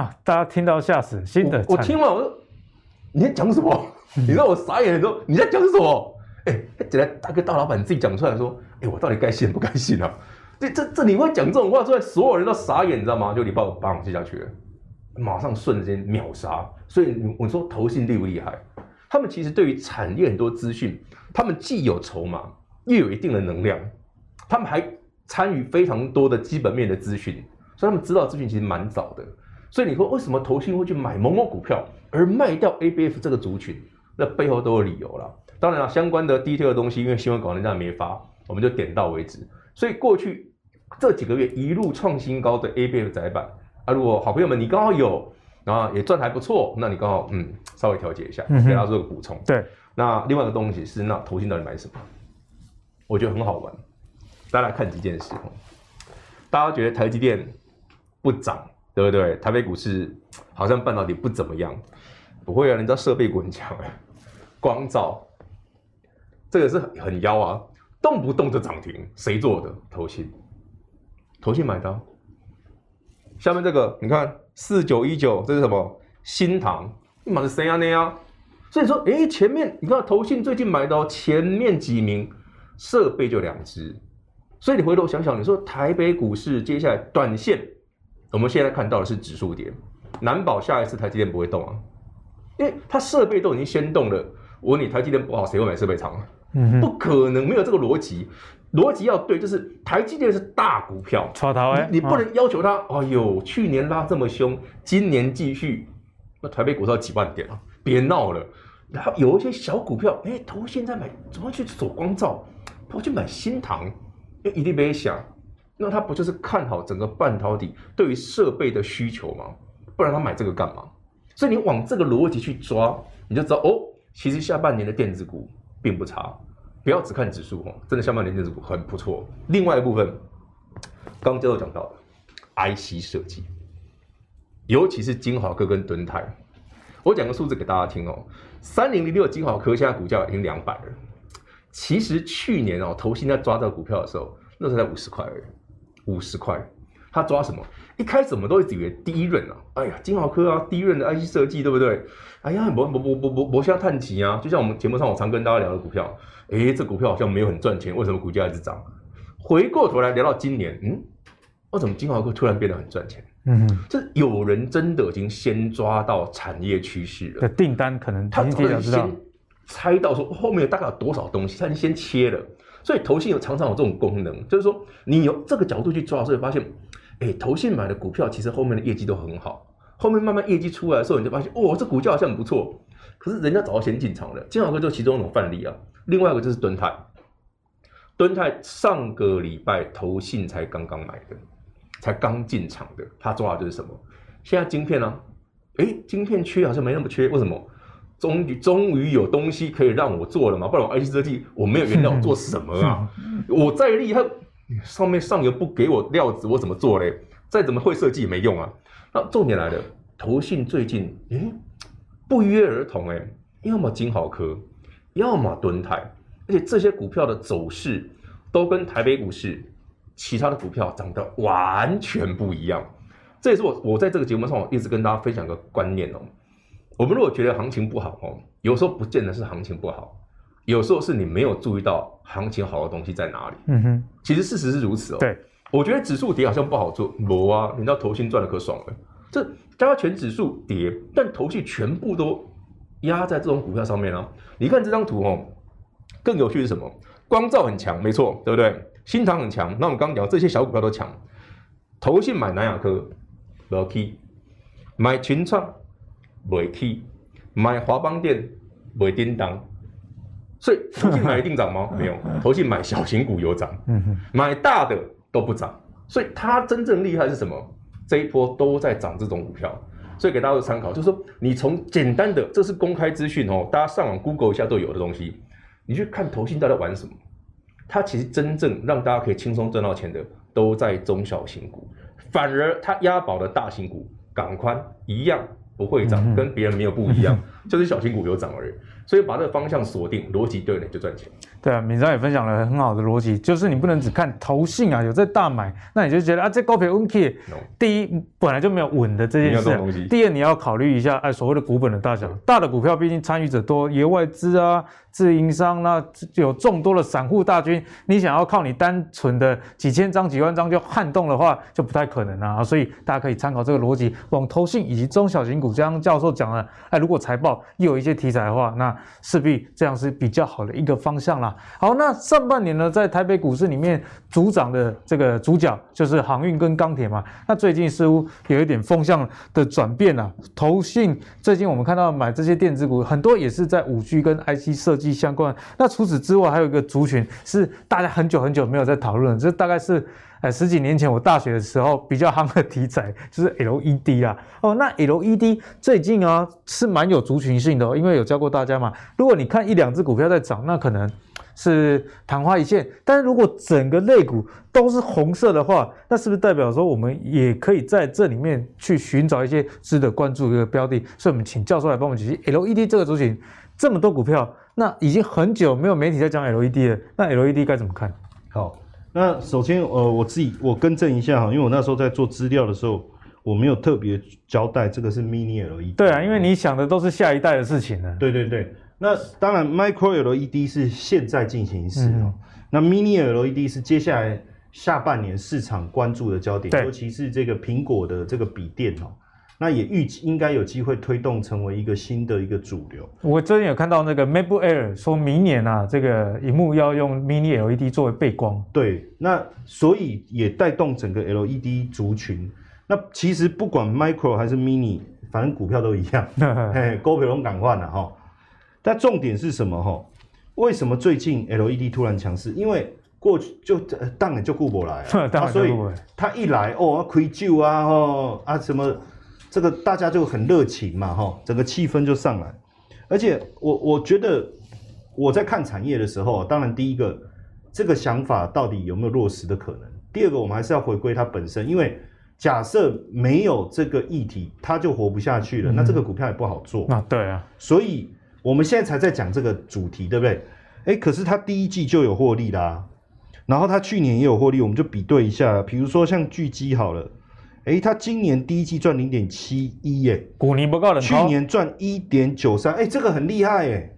啊，大家听到吓死，新的我，我听完我说你在讲什么？你知道我傻眼的时候你在讲什么？哎、欸，这来大哥大老板自己讲出来说，哎、欸，我到底该信不该信啊？这这这你会讲这种话出来，所有人都傻眼，你知道吗？就你把我把我接下去了，马上瞬间秒杀。所以我说投信厉不厉害？他们其实对于产业很多资讯，他们既有筹码，又有一定的能量，他们还参与非常多的基本面的资讯，所以他们知道资讯其实蛮早的。所以你说为什么投信会去买某某股票，而卖掉 ABF 这个族群？那背后都有理由了。当然了，相关的 dt 的东西，因为新闻稿人家没发，我们就点到为止。所以过去。这几个月一路创新高的 ABF 窄板啊，如果好朋友们你刚好有，然后也赚还不错，那你刚好嗯稍微调节一下，给大家做个补充。对，那另外一个东西是那投信到底买什么？我觉得很好玩，大家来看几件事。大家觉得台积电不涨，对不对？台北股市好像半导体不怎么样，不会啊，人家设备股很强哎，光照这个是很妖啊，动不动就涨停，谁做的？投信。投信买的，下面这个你看四九一九，这是什么？新塘，你买的谁啊？那样，所以说，哎、欸，前面你看投信最近买的前面几名设备就两只，所以你回头想想，你说台北股市接下来短线，我们现在看到的是指数跌，难保下一次台积电不会动啊，因为它设备都已经先动了。我问你，台积电不好，谁会买设备厂啊？嗯，不可能，没有这个逻辑。逻辑要对，就是台积电是大股票，你你不能要求它。哎呦，去年拉这么凶，今年继续，那台北股市要几万点啊？别闹了。然后有一些小股票，哎，投现在买，怎么去走光照？跑去买新唐，哎，一定别想，那他不就是看好整个半导体对于设备的需求吗？不然他买这个干嘛？所以你往这个逻辑去抓，你就知道哦，其实下半年的电子股并不差。不要只看指数哦，真的下半年电子股很不错。另外一部分，刚刚最后讲到的 IC 设计，尤其是晶华科跟敦泰，我讲个数字给大家听哦。三零零六晶华科现在股价已经两百了，其实去年哦，投信在抓这个股票的时候，那时候才五十块而已，五十块。他抓什么？一开始我们都以为第一润啊，哎呀，金豪科啊，第一润的 IC 设计，对不对？哎呀，不不不不不不像探奇啊，就像我们节目上我常跟大家聊的股票，哎，这股票好像没有很赚钱，为什么股价一直涨？回过头来聊到今年，嗯，为什么金豪科突然变得很赚钱？嗯哼，这有人真的已经先抓到产业趋势了，订单可能他可能先猜到说后面大概有多少东西，他已经先切了，所以投信有常常有这种功能，就是说你有这个角度去抓，所以发现。哎，投信买的股票其实后面的业绩都很好，后面慢慢业绩出来的时候，你就发现，哦，这股价好像很不错。可是人家早先进场了，晶豪科就是其中一种范例啊。另外一个就是敦泰，敦泰上个礼拜投信才刚刚买的，才刚进场的，他抓的就是什么？现在晶片呢、啊？哎，晶片缺好像没那么缺，为什么？终于终于有东西可以让我做了嘛？不然我 IC 设计我没有原料做什么啊？我再厉害。上面上游不给我料子，我怎么做嘞？再怎么会设计也没用啊！那重点来了，投信最近诶不约而同诶要么金豪科，要么敦泰，而且这些股票的走势都跟台北股市其他的股票涨得完全不一样。这也是我我在这个节目上我一直跟大家分享个观念哦。我们如果觉得行情不好哦，有时候不见得是行情不好。有时候是你没有注意到行情好的东西在哪里。嗯哼，其实事实是如此哦。对，我觉得指数跌好像不好做，没啊，你知道投信赚的可爽了。这加权指数跌，但投信全部都压在这种股票上面啊。你看这张图哦，更有趣是什么？光照很强，没错，对不对？新塘很强，那我们刚刚讲这些小股票都强。投信买南亚科，没去；买群创，没去；买华邦电，没叮当。所以投信买一定涨吗？没有，投信买小型股有涨，买大的都不涨。所以它真正厉害是什么？这一波都在涨这种股票。所以给大家做参考，就是说你从简单的，这是公开资讯哦，大家上网 Google 一下都有的东西，你去看投信到底玩什么？它其实真正让大家可以轻松赚到钱的，都在中小型股，反而它押宝的大型股港宽一样不会涨，嗯、跟别人没有不一样，就是小型股有涨而已。所以把这个方向锁定，逻辑对了就赚钱。对啊，敏章也分享了很好的逻辑，就是你不能只看投信啊，有在大买，那你就觉得啊，这高配稳 key，第一本来就没有稳的这件事，啊，第二你要考虑一下，哎，所谓的股本的大小，大的股票毕竟参与者多，也外资啊、自营商那有众多的散户大军，你想要靠你单纯的几千张、几万张就撼动的话，就不太可能啊。所以大家可以参考这个逻辑，往投信以及中小型股，刚刚教授讲了，哎，如果财报又有一些题材的话，那势必这样是比较好的一个方向啦。好，那上半年呢，在台北股市里面主涨的这个主角就是航运跟钢铁嘛。那最近似乎有一点风向的转变啊，投信最近我们看到买这些电子股，很多也是在五 G 跟 IC 设计相关。那除此之外，还有一个族群是大家很久很久没有在讨论，这大概是。哎，十几年前我大学的时候比较夯的题材就是 LED 啊。哦，那 LED 最近啊是蛮有族群性的哦，因为有教过大家嘛。如果你看一两只股票在涨，那可能是昙花一现；但是如果整个类股都是红色的话，那是不是代表说我们也可以在这里面去寻找一些值得关注的一个标的？所以，我们请教授来帮我们解析 LED 这个族群这么多股票，那已经很久没有媒体在讲 LED 了，那 LED 该怎么看？好。那首先，呃，我自己我更正一下哈，因为我那时候在做资料的时候，我没有特别交代这个是 Mini LED。对啊，因为你想的都是下一代的事情呢。对对对，那当然 Micro LED 是现在进行时哦，嗯、那 Mini LED 是接下来下半年市场关注的焦点，尤其是这个苹果的这个笔电哦。那也预计应该有机会推动成为一个新的一个主流。我最近有看到那个 MacBook Air 说明年啊，这个荧幕要用 Mini LED 作为背光。对，那所以也带动整个 LED 族群。那其实不管 Micro 还是 Mini，反正股票都一样，嘿，股票都敢换了哈。但重点是什么哈？为什么最近 LED 突然强势？因为过去就当然就顾不来啊，啊所以他一来哦，开酒啊，哦啊什么。这个大家就很热情嘛，哈，整个气氛就上来。而且我我觉得我在看产业的时候，当然第一个这个想法到底有没有落实的可能？第二个我们还是要回归它本身，因为假设没有这个议题，它就活不下去了，那这个股票也不好做。那对啊，所以我们现在才在讲这个主题，对不对？诶，可是它第一季就有获利啦，然后它去年也有获利，我们就比对一下，比如说像巨基好了。诶，他今年第一季赚零点七一耶，股年不够的，去年赚一点九三，诶，这个很厉害耶。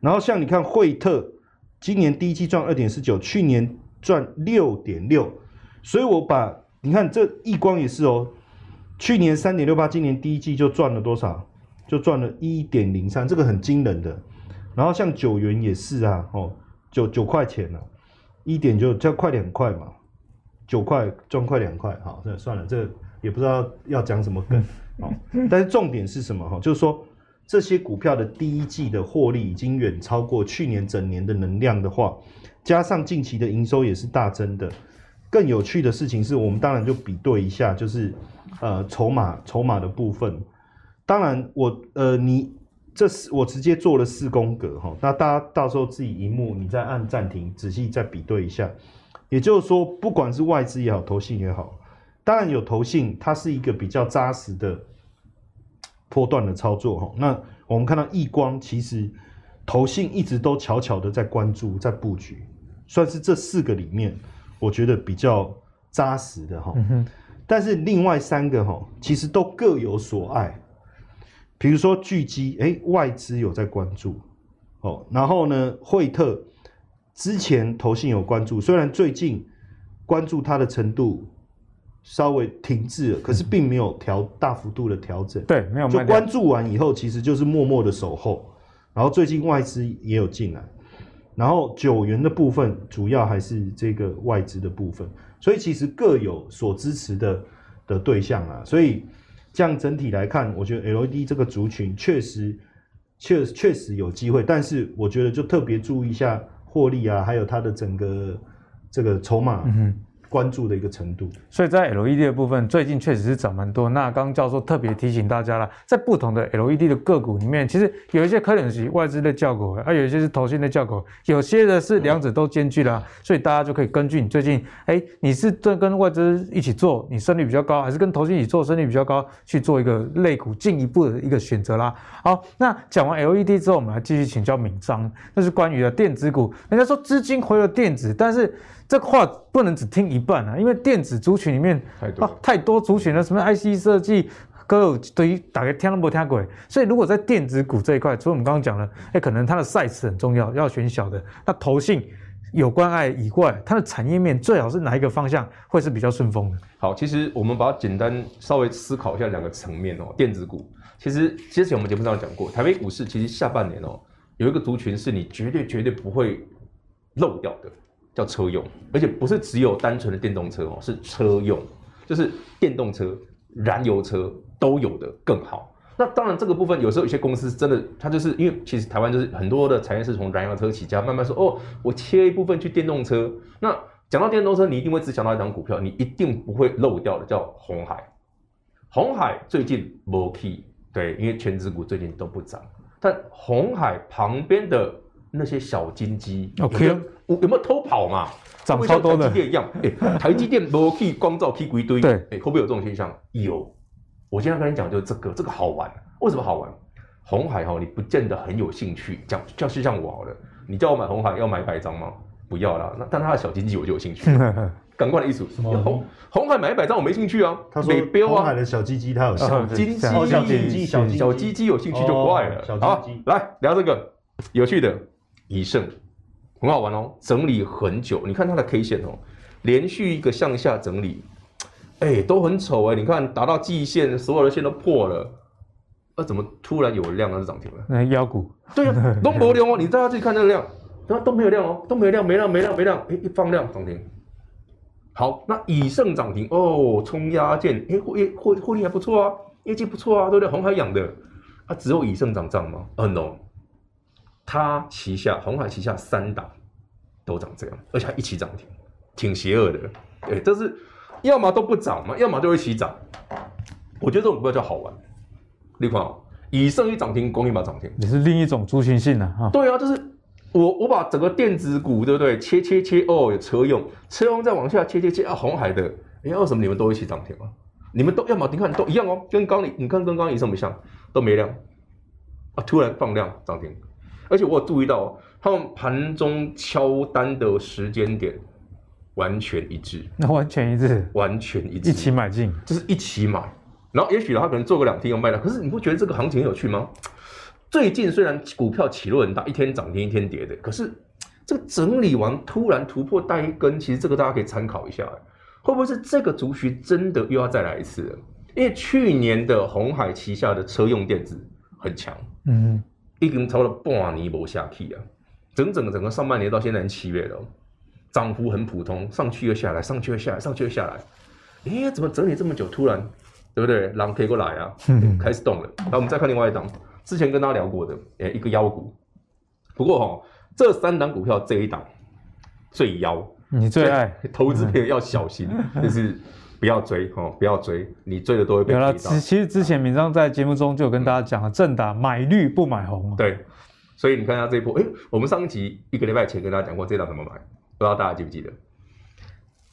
然后像你看惠特，今年第一季赚二点四九，去年赚六点六，所以我把你看这亿光也是哦，去年三点六八，今年第一季就赚了多少？就赚了一点零三，这个很惊人的。然后像九元也是啊，哦，九九块钱了，一点就就快两块嘛。九块赚快两块，好，这算了，这也不知道要讲什么梗，好，但是重点是什么哈？就是说这些股票的第一季的获利已经远超过去年整年的能量的话，加上近期的营收也是大增的。更有趣的事情是我们当然就比对一下，就是呃筹码筹码的部分。当然我呃你这是我直接做了四宫格哈，那大家到时候自己荧幕你再按暂停，仔细再比对一下。也就是说，不管是外资也好，投信也好，当然有投信，它是一个比较扎实的波段的操作哈。那我们看到易光，其实投信一直都悄悄的在关注、在布局，算是这四个里面，我觉得比较扎实的哈。嗯、但是另外三个哈，其实都各有所爱。比如说巨基，哎，外资有在关注哦。然后呢，惠特。之前投信有关注，虽然最近关注它的程度稍微停滞了，可是并没有调大幅度的调整。对，没有。就关注完以后，其实就是默默的守候。然后最近外资也有进来，然后九元的部分主要还是这个外资的部分，所以其实各有所支持的的对象啊。所以这样整体来看，我觉得 LED 这个族群确实确确实有机会，但是我觉得就特别注意一下。获利啊，还有它的整个这个筹码，关注的一个程度。所以在 LED 的部分，最近确实是涨蛮多。那刚刚教授特别提醒大家了，在不同的 LED 的个股里面，其实有一些可能是外资的叫狗，而有一些是投信的叫股，有些的是两者都兼具了。所以大家就可以根据你最近，哎，你是跟跟外资一起做，你胜率比较高，还是跟投信一起做，胜率比较高，去做一个类股进一步的一个选择啦。好，那讲完 LED 之后，我们来继续请教闵漳，那是关于的电子股。人家说资金回了电子，但是这话不能只听一半啊，因为电子族群里面太多、啊、太多族群了，什么 IC 设计，各有对于大家听都没听过。所以如果在电子股这一块，除了我们刚刚讲的，哎，可能它的 size 很重要，要选小的。那投信有关爱以外，它的产业面最好是哪一个方向会是比较顺风的？好，其实我们把它简单稍微思考一下两个层面哦。电子股其实之前我们节目上讲过，台北股市其实下半年哦，有一个族群是你绝对绝对不会漏掉的。叫车用，而且不是只有单纯的电动车哦，是车用，就是电动车、燃油车都有的更好。那当然，这个部分有时候有些公司真的，它就是因为其实台湾就是很多的产业是从燃油车起家，慢慢说哦，我切一部分去电动车。那讲到电动车，你一定会只想到一张股票，你一定不会漏掉的，叫红海。红海最近没起，对，因为权值股最近都不涨，但红海旁边的那些小金鸡，OK。有有没有偷跑嘛？涨超多的，台积电一样。哎、欸，台积电没去光照去归堆。对，哎、欸，会不会有这种现象？有。我今天跟你讲，就是这个，这个好玩。为什么好玩？红海哈，你不见得很有兴趣。讲，就是像我好了，你叫我买红海，要买一百张吗？不要啦。那但他的小经济我就有兴趣。感官的艺术。红红海买一百张我没兴趣啊。他说红海的小鸡鸡他有小经济，小鸡鸡，小小鸡鸡有兴趣就怪了。哦、好，来聊这个有趣的以盛。很好玩哦，整理很久。你看它的 K 线哦，连续一个向下整理，哎、欸，都很丑哎。你看达到季线，所有的线都破了，那、啊、怎么突然有量啊？是涨停了？那妖股？对呀、啊，都没量哦。你大家自己看那个量，都都没有量哦，都没有量，没量，没量，没量。哎、欸，一放量涨停。好，那以盛涨停哦，冲压件，哎、欸，获获获利还不错啊，业绩不错啊，对不对？红海养的，啊，只有以盛涨涨吗？嗯，no。他旗下鸿海旗下三档都涨这样，而且还一起涨停，挺邪恶的。对，这是要么都不涨嘛，要么就一起涨。我觉得这种股票叫好玩。你看，以盛一涨停，攻一把涨停，也是另一种族群性的啊。对啊，就是我我把整个电子股，对不对？切切切，哦，有车用，车用再往下切切切啊，红海的，哎，为什么你们都一起涨停啊？你们都要么你看都一样哦，跟刚你你看跟刚以盛不像，都没量啊，突然放量涨停。而且我有注意到，他们盘中敲单的时间点完全一致。那完全一致，完全一致，一起买进，就是一起买。然后也许他可能做个两天又卖了。可是你不觉得这个行情很有趣吗？最近虽然股票起落很大，一天涨停一天跌的，可是这个整理完突然突破带一根，其实这个大家可以参考一下，会不会是这个族群真的又要再来一次了？因为去年的鸿海旗下的车用电子很强，嗯。已经超了半年没下去啊！整整整个上半年到现在七月了，涨幅很普通，上去又下来，上去又下来，上去又下来。哎，怎么整理这么久，突然，对不对？狼可以过来啊，开始动了。来，我们再看另外一档，之前跟大家聊过的，哎，一个妖股。不过哈，这三档股票这一档最妖，你最爱 投资朋友要小心，就是。不要追哦，不要追，你追的都会被。有了，其其实之前明章在节目中就有跟大家讲了，正打买绿不买红。对，所以你看一下这一波，哎，我们上一集一个礼拜前跟大家讲过这档怎么买，不知道大家记不记得？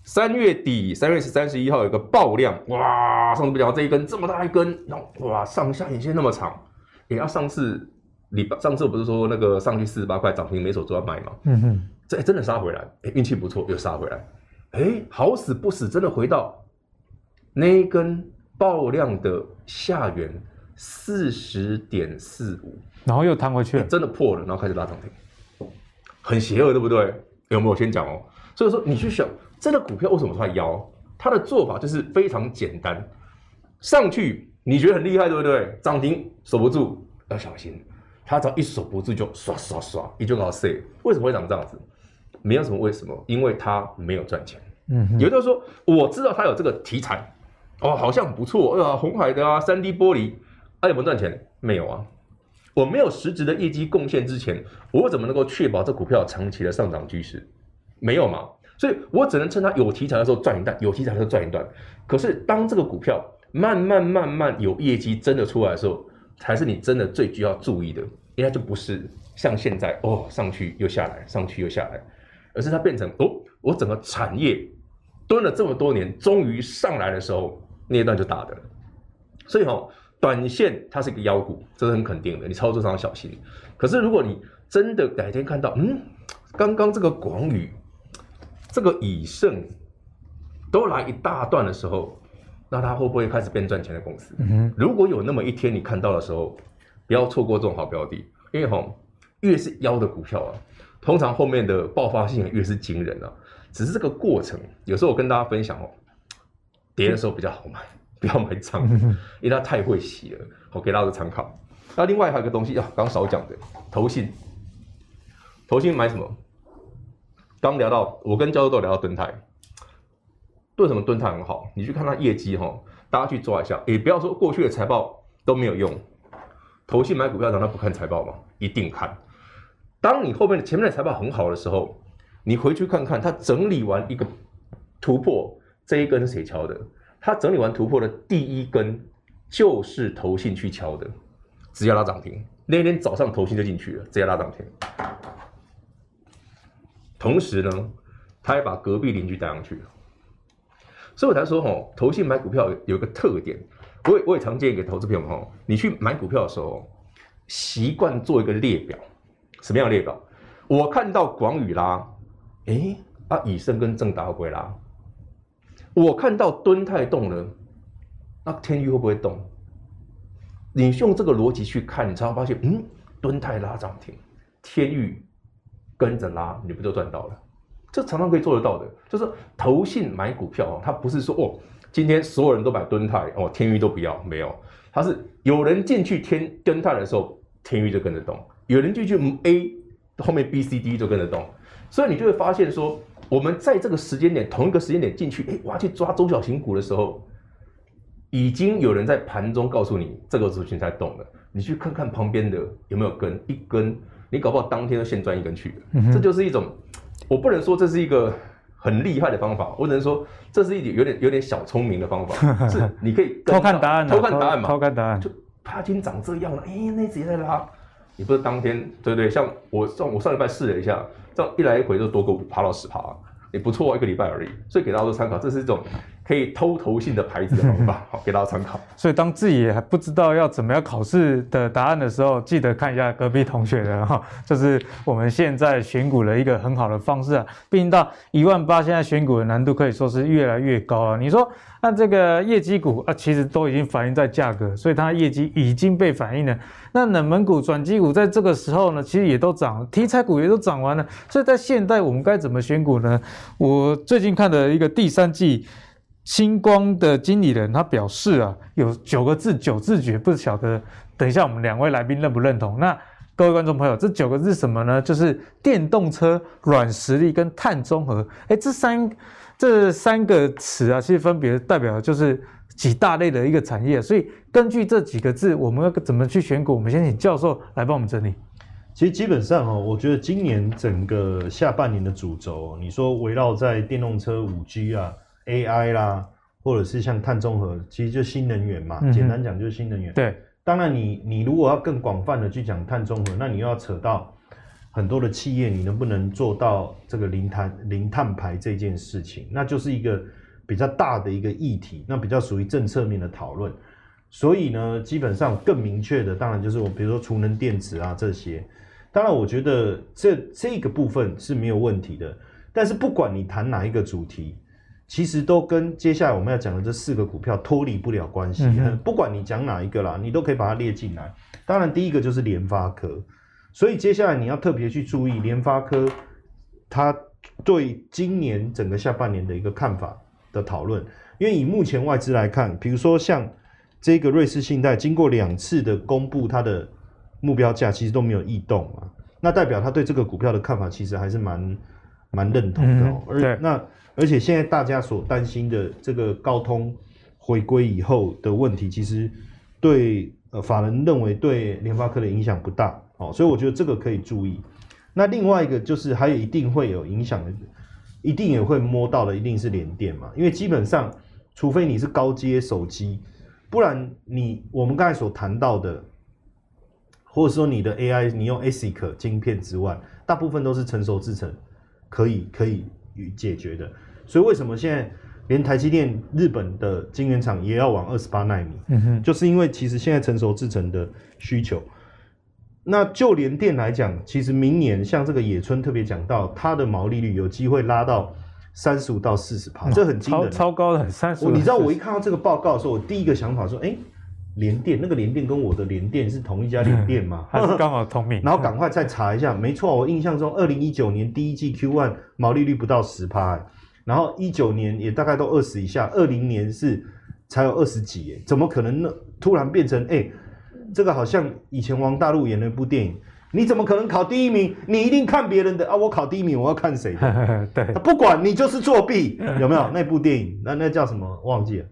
三月底，三月三十一号有个爆量，哇，上次不讲这一根这么大一根，然后哇，上下影线那么长，也要上次礼拜上次我不是说那个上去四十八块涨停没手都要卖吗？嗯哼，这真的杀回来，哎，运气不错又杀回来，哎，好死不死真的回到。那一根爆量的下缘四十点四五，然后又弹回去了，真的破了，然后开始拉涨停，很邪恶，对不对？有没有先讲哦？所以说你去想，这个股票为什么它妖？它的做法就是非常简单，上去你觉得很厉害，对不对？涨停守不住要小心，它只要一守不住就刷刷刷，你就搞碎。为什么会长这样子？没有什么为什么，因为它没有赚钱。嗯哼，有的人说我知道它有这个题材。哦，好像不错，呃、啊，鸿海的啊，三 D 玻璃，哎、啊，有没有赚钱？没有啊，我没有实质的业绩贡献之前，我怎么能够确保这股票长期的上涨趋势？没有嘛，所以我只能趁它有题材的时候赚一段，有题材的时候赚一段。可是当这个股票慢慢慢慢有业绩真的出来的时候，才是你真的最需要注意的，应该就不是像现在哦上去又下来，上去又下来，而是它变成哦我整个产业蹲了这么多年，终于上来的时候，那一段就打的。所以哈、哦，短线它是一个妖股，这是很肯定的，你操作上要小心。可是如果你真的改天看到，嗯，刚刚这个广宇、这个以盛都来一大段的时候，那它会不会开始变赚钱的公司？嗯，如果有那么一天你看到的时候，不要错过这种好标的，因为哈，越是妖的股票啊，通常后面的爆发性越是惊人啊。只是这个过程，有时候我跟大家分享哦，跌的时候比较好买，不要买涨，因为它太会洗了。我给大家个参考。那另外还有一个东西啊，刚少讲的投信。投信买什么？刚聊到，我跟教授都聊到敦泰，为什么敦泰很好？你去看它业绩哈，大家去抓一下。也不要说过去的财报都没有用，投信买股票难道不看财报吗？一定看。当你后面的前面的财报很好的时候，你回去看看，它整理完一个突破，这一根是谁敲的？它整理完突破的第一根就是投信去敲的，直接拉涨停。那天早上投信就进去了，直接拉涨停。同时呢，他还把隔壁邻居带上去了，所以我才说吼，投信买股票有一个特点，我也我也常建议给投资朋友们哈，你去买股票的时候，习惯做一个列表，什么样的列表？我看到广宇拉，哎，啊以盛跟正达会不会拉？我看到敦泰动了，那天钰会不会动？你用这个逻辑去看，你才会发现，嗯，敦泰拉涨停，天钰。跟着拉，你不就赚到了？这常常可以做得到的，就是投信买股票哦，他不是说哦，今天所有人都买敦泰哦，天钰都不要，没有，他是有人进去天敦泰的时候，天钰就跟着动；有人进去 A 后面 B、C、D 就跟着动，所以你就会发现说，我们在这个时间点，同一个时间点进去，哎，我要去抓中小型股的时候，已经有人在盘中告诉你这个族群在动了，你去看看旁边的有没有跟一根。你搞不好当天就现赚一根去了，嗯、这就是一种，我不能说这是一个很厉害的方法，我只能说这是一点有点有点小聪明的方法，是你可以偷看答案，偷看答案嘛，偷看答案，就它已经长这样了，哎，那直接在拉，你不是当天对不对？像我上我上礼拜试了一下，这样一来一回就多个五趴到十趴。也不错，一个礼拜而已，所以给大家做参考，这是一种可以偷投信的牌子的方法，好，给大家参考。所以当自己还不知道要怎么样考试的答案的时候，记得看一下隔壁同学的哈，这是我们现在选股的一个很好的方式啊。毕竟到一万八，现在选股的难度可以说是越来越高啊。你说那这个业绩股啊，其实都已经反映在价格，所以它业绩已经被反映了。那冷门股、转机股在这个时候呢，其实也都涨，题材股也都涨完了。所以在现代，我们该怎么选股呢？我最近看的一个第三季星光的经理人，他表示啊，有九个字，九字诀，不晓得。等一下，我们两位来宾认不认同？那各位观众朋友，这九个字什么呢？就是电动车、软实力跟碳中和。哎，这三这三个词啊，其实分别代表的就是。几大类的一个产业，所以根据这几个字，我们要怎么去选股？我们先请教授来帮我们整理。其实基本上哦，我觉得今年整个下半年的主轴，你说围绕在电动车、五 G 啊、AI 啦，或者是像碳中和，其实就新能源嘛。简单讲就是新能源。嗯、对，当然你你如果要更广泛的去讲碳中和，那你又要扯到很多的企业，你能不能做到这个零碳零碳排这件事情？那就是一个。比较大的一个议题，那比较属于政策面的讨论，所以呢，基本上更明确的，当然就是我比如说储能电池啊这些，当然我觉得这这个部分是没有问题的。但是不管你谈哪一个主题，其实都跟接下来我们要讲的这四个股票脱离不了关系。嗯、不管你讲哪一个啦，你都可以把它列进来。当然第一个就是联发科，所以接下来你要特别去注意联发科，它对今年整个下半年的一个看法。的讨论，因为以目前外资来看，比如说像这个瑞士信贷，经过两次的公布，它的目标价其实都没有异动嘛，那代表他对这个股票的看法其实还是蛮蛮认同的、喔。而那而且现在大家所担心的这个高通回归以后的问题，其实对呃法人认为对联发科的影响不大，哦，所以我觉得这个可以注意。那另外一个就是还有一定会有影响的。一定也会摸到的，一定是联电嘛，因为基本上，除非你是高阶手机，不然你我们刚才所谈到的，或者说你的 AI，你用 ASIC 晶片之外，大部分都是成熟制程可以可以解决的。所以为什么现在连台积电日本的晶圆厂也要往二十八纳米？嗯哼，就是因为其实现在成熟制程的需求。那就联电来讲，其实明年像这个野村特别讲到，它的毛利率有机会拉到三十五到四十趴，这很惊人，超高的很三十五。你知道我一看到这个报告的时候，我第一个想法说，哎、欸，联电那个联电跟我的联电是同一家联电吗？还是刚好同名？然后赶快再查一下，没错，我印象中二零一九年第一季 Q one 毛利率不到十趴，然后一九年也大概都二十以下，二零年是才有二十几，哎，怎么可能呢？突然变成哎？欸这个好像以前王大陆演的一部电影，你怎么可能考第一名？你一定看别人的啊！我考第一名，我要看谁的？对，不管你就是作弊，有没有那部电影？那那叫什么？忘记了，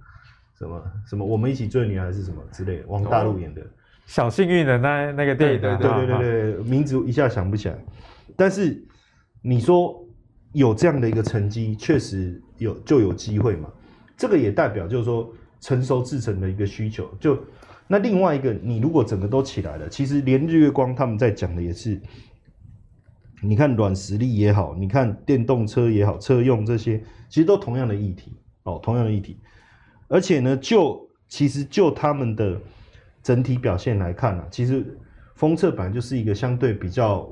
什么什么？我们一起追女孩是什么之类的？王大陆演的，小幸运的那那个电影，对对对对对，名字一下想不起来。但是你说有这样的一个成绩，确实有就有机会嘛？这个也代表就是说成熟制成的一个需求就。那另外一个，你如果整个都起来了，其实连日月光他们在讲的也是，你看软实力也好，你看电动车也好，车用这些，其实都同样的议题哦，同样的议题。而且呢，就其实就他们的整体表现来看啊，其实封测本来就是一个相对比较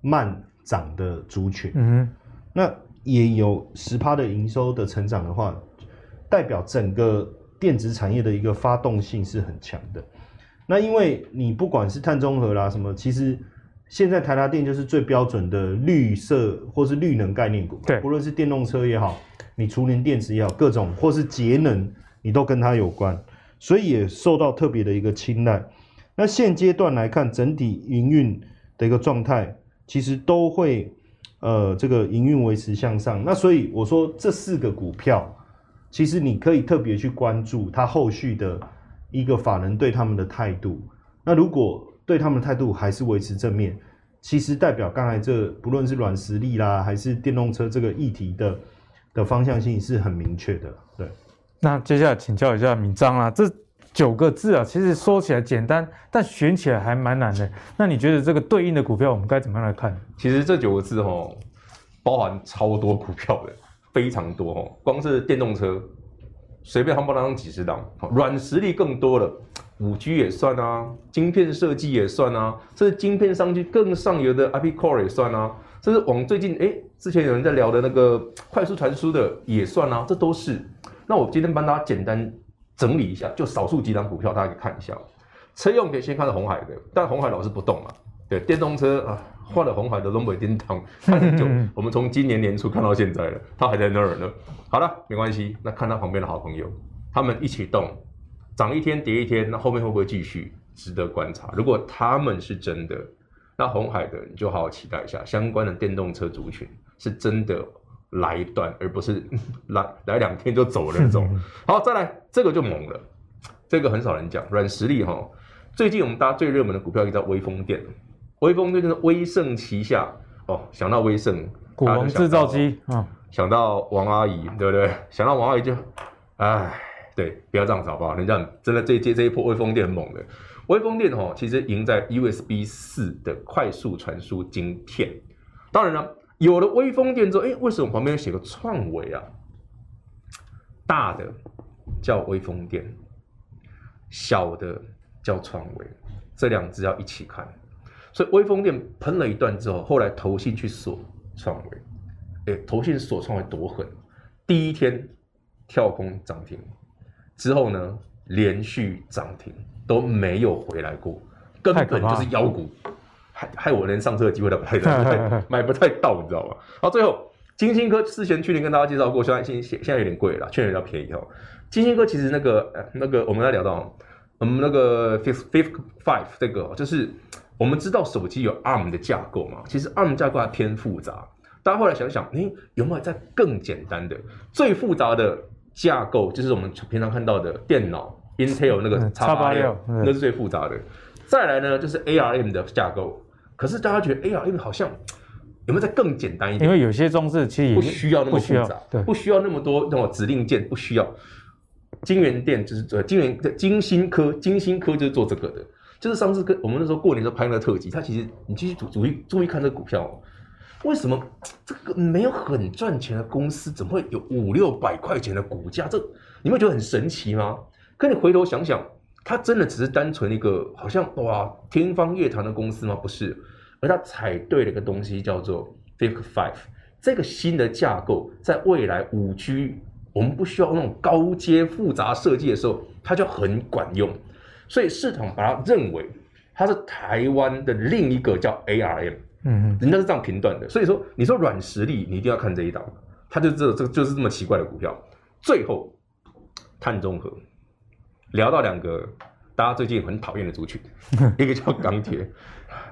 慢涨的族群，嗯，那也有十趴的营收的成长的话，代表整个。电子产业的一个发动性是很强的，那因为你不管是碳中和啦什么，其实现在台达电就是最标准的绿色或是绿能概念股，对，不论是电动车也好，你储能电池也好，各种或是节能，你都跟它有关，所以也受到特别的一个青睐。那现阶段来看，整体营运的一个状态，其实都会呃这个营运维持向上。那所以我说这四个股票。其实你可以特别去关注它后续的一个法人对他们的态度。那如果对他们的态度还是维持正面，其实代表刚才这不论是软实力啦，还是电动车这个议题的的方向性是很明确的。对。那接下来请教一下闵漳啊，这九个字啊，其实说起来简单，但选起来还蛮难的。那你觉得这个对应的股票我们该怎么样来看？其实这九个字哦，包含超多股票的。非常多哦，光是电动车，随便夯不啷当几十档，软实力更多了，五 G 也算啊，晶片设计也算啊，甚至晶片上去更上游的 IP Core 也算啊，甚至往最近哎、欸，之前有人在聊的那个快速传输的也算啊，这都是。那我今天帮大家简单整理一下，就少数几档股票，大家可以看一下。车用可以先看到红海的，但红海老是不动嘛，对，电动车啊。换了红海的东北电动，看很久，我们从今年年初看到现在了，它还在那儿呢。好了，没关系，那看他旁边的好朋友，他们一起动，涨一天跌一天，那后面会不会继续？值得观察。如果他们是真的，那红海的你就好好期待一下，相关的电动车族群是真的来一段，而不是 来来两天就走了那种。好，再来这个就猛了，这个很少人讲，软实力哈。最近我们大家最热门的股票叫微风电。微风就是威盛旗下哦，想到威盛，股王制造机啊，想到王阿姨，对不对？想到王阿姨就，哎，对，不要这样子好不好？人家真的这一这一波微风电很猛的，微风电哦，其实赢在 USB 四的快速传输晶片。当然了，有了微风电之后，哎，为什么旁边写个创维啊？大的叫微风电，小的叫创维，这两只要一起看。所以微风电喷了一段之后，后来投信去锁创维，哎，投信锁创维多狠！第一天跳空涨停，之后呢连续涨停都没有回来过，根本就是妖股，害害我连上车的机会都不太到，买不太到，你知道吗？好，最后金星科之前去年跟大家介绍过，现在现现在有点贵了，去年比较便宜哦。金星科其实那个那个我们来聊到，我们那个 fifth fifth five 这个就是。我们知道手机有 ARM 的架构嘛？其实 ARM 架构还偏复杂。大家后来想想，诶，有没有在更简单的？最复杂的架构就是我们平常看到的电脑 Intel 那个叉八六那是最复杂的。再来呢，就是 ARM 的架构。可是大家觉得 ARM 好像有没有再更简单一点？因为有些装置其实也不需要那么复杂，对，不需要那么多那种指令键，不需要。金源店就是呃，晶圆晶心科，金星科就是做这个的。就是上次跟我们那时候过年时候拍那个特辑，它其实你继续注注意注意看这个股票，为什么这个没有很赚钱的公司，怎么会有五六百块钱的股价？这你会觉得很神奇吗？可你回头想想，它真的只是单纯一个好像哇天方夜谭的公司吗？不是，而它踩对了一个东西，叫做 Fifth Five 这个新的架构，在未来五 G 我们不需要那种高阶复杂设计的时候，它就很管用。所以市场把它认为它是台湾的另一个叫 ARM，嗯，人家是这样评断的。所以说，你说软实力，你一定要看这一档，它就这这就是这么奇怪的股票。最后，碳中和，聊到两个大家最近很讨厌的族群，一个叫钢铁，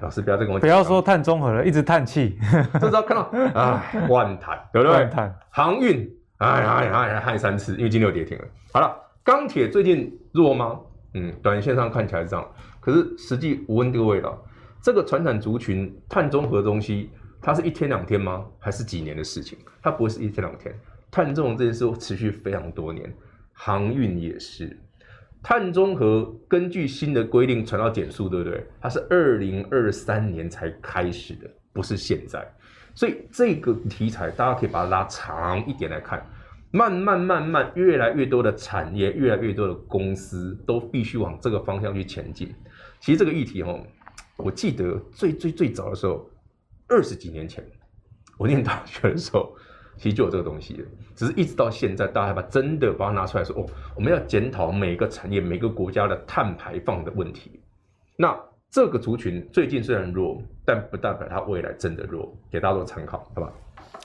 老师不要再跟我讲，不要说碳中和了，一直叹气，就知道看到啊，万碳对不对？万碳航运，哎哎哎，害三次，因为今天又跌停了。好了，钢铁最近弱吗？嗯，短线上看起来是这样，可是实际无问各位了。这个传产族群碳中和的东西，它是一天两天吗？还是几年的事情？它不会是一天两天。碳中和这件事持续非常多年，航运也是。碳中和根据新的规定传到减速，对不对？它是二零二三年才开始的，不是现在。所以这个题材大家可以把它拉长一点来看。慢慢慢慢，越来越多的产业，越来越多的公司都必须往这个方向去前进。其实这个议题哦，我记得最最最早的时候，二十几年前，我念大学的时候，其实就有这个东西的。只是一直到现在，大家还把真的把它拿出来说哦，我们要检讨每个产业、每个国家的碳排放的问题。那这个族群最近虽然弱，但不代表它未来真的弱，给大家做参考，好吧？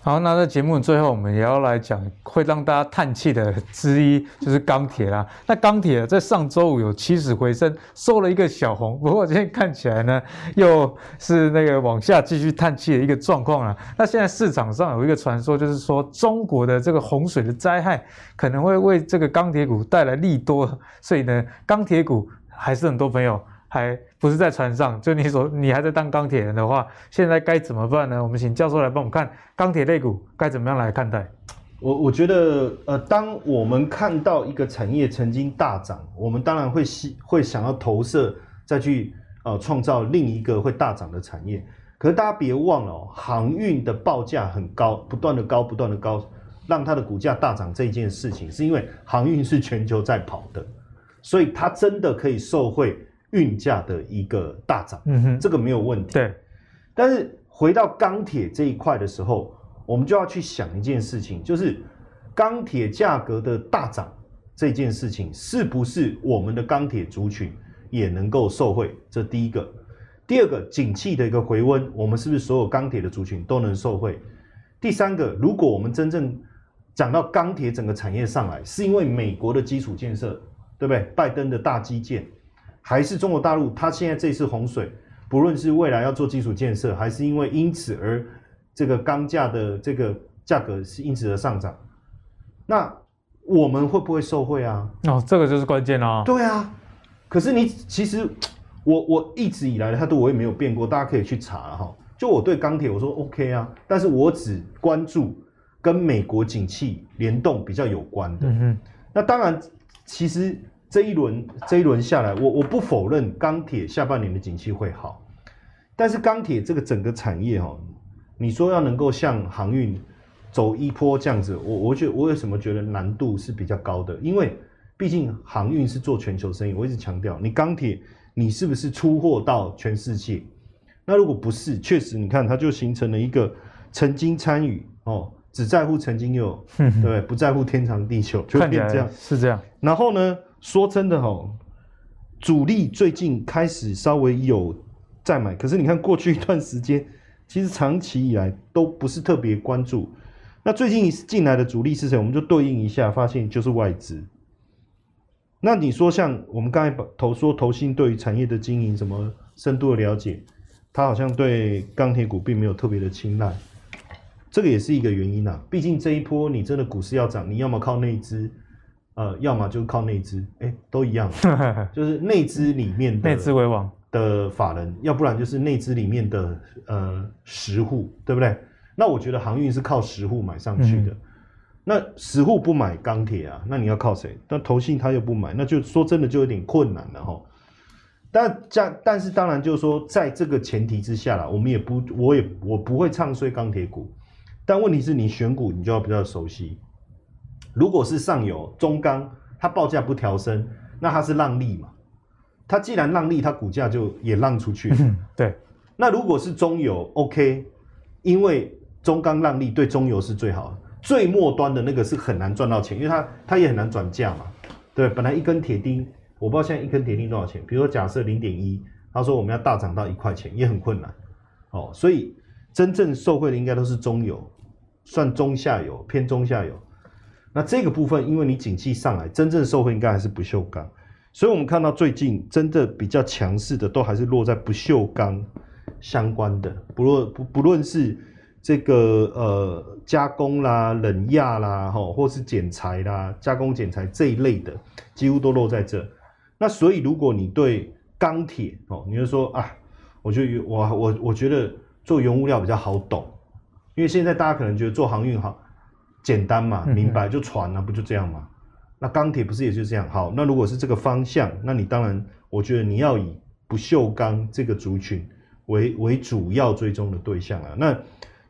好，那在节目最后，我们也要来讲会让大家叹气的之一，就是钢铁啦。那钢铁在上周五有起死回生，收了一个小红，不过今天看起来呢，又是那个往下继续叹气的一个状况啊。那现在市场上有一个传说，就是说中国的这个洪水的灾害可能会为这个钢铁股带来利多，所以呢，钢铁股还是很多朋友。还不是在船上，就你说你还在当钢铁人的话，现在该怎么办呢？我们请教授来帮我们看钢铁类股该怎么样来看待。我我觉得，呃，当我们看到一个产业曾经大涨，我们当然会希会想要投射再去呃创造另一个会大涨的产业。可是大家别忘了哦，航运的报价很高，不断的高，不断的高，让它的股价大涨这件事情，是因为航运是全球在跑的，所以它真的可以受惠。运价的一个大涨，嗯哼，这个没有问题。对，但是回到钢铁这一块的时候，我们就要去想一件事情，就是钢铁价格的大涨这件事情，是不是我们的钢铁族群也能够受惠？这第一个。第二个，景气的一个回温，我们是不是所有钢铁的族群都能受惠？第三个，如果我们真正讲到钢铁整个产业上来，是因为美国的基础建设，对不对？拜登的大基建。还是中国大陆，它现在这次洪水，不论是未来要做基础建设，还是因为因此而这个钢价的这个价格是因此而上涨，那我们会不会受惠啊？哦，这个就是关键啊。对啊，可是你其实我我一直以来的态度我也没有变过，大家可以去查哈。就我对钢铁我说 OK 啊，但是我只关注跟美国景气联动比较有关的。嗯哼，那当然其实。这一轮这一轮下来，我我不否认钢铁下半年的景气会好，但是钢铁这个整个产业哈，你说要能够像航运走一波这样子，我我觉得我为什么觉得难度是比较高的？因为毕竟航运是做全球生意，我一直强调，你钢铁你是不是出货到全世界？那如果不是，确实你看它就形成了一个曾经参与哦，只在乎曾经有，对不对？不在乎天长地久，就变这样是这样。然后呢？说真的哈，主力最近开始稍微有在买，可是你看过去一段时间，其实长期以来都不是特别关注。那最近进来的主力是谁？我们就对应一下，发现就是外资。那你说像我们刚才投说投信对于产业的经营什么深度的了解，他好像对钢铁股并没有特别的青睐，这个也是一个原因啊。毕竟这一波你真的股市要涨，你要么靠内资。呃，要么就靠内资，哎，都一样，就是内资里面的内资为王，的法人，要不然就是内资里面的呃十户，对不对？那我觉得航运是靠十户买上去的。嗯、那十户不买钢铁啊，那你要靠谁？那投信他又不买，那就说真的就有点困难了哈。但这但是当然就是说，在这个前提之下啦，我们也不，我也我不会唱衰钢铁股。但问题是你选股，你就要比较熟悉。如果是上游中钢，它报价不调升，那它是让利嘛？它既然让利，它股价就也让出去。对。那如果是中游，OK，因为中钢让利对中游是最好的，最末端的那个是很难赚到钱，因为它它也很难转价嘛。对，本来一根铁钉，我不知道现在一根铁钉多少钱。比如说假设零点一，他说我们要大涨到一块钱，也很困难。哦，所以真正受惠的应该都是中游，算中下游，偏中下游。那这个部分，因为你景气上来，真正受惠应该还是不锈钢。所以，我们看到最近真的比较强势的，都还是落在不锈钢相关的，不论不不论是这个呃加工啦、冷轧啦，吼，或是剪裁啦、加工剪裁这一类的，几乎都落在这。那所以，如果你对钢铁哦，你就说啊，我觉得我我我觉得做原物料比较好懂，因为现在大家可能觉得做航运好简单嘛，明白就传啊，不就这样嘛？那钢铁不是也就这样？好，那如果是这个方向，那你当然，我觉得你要以不锈钢这个族群为为主要追踪的对象啊。那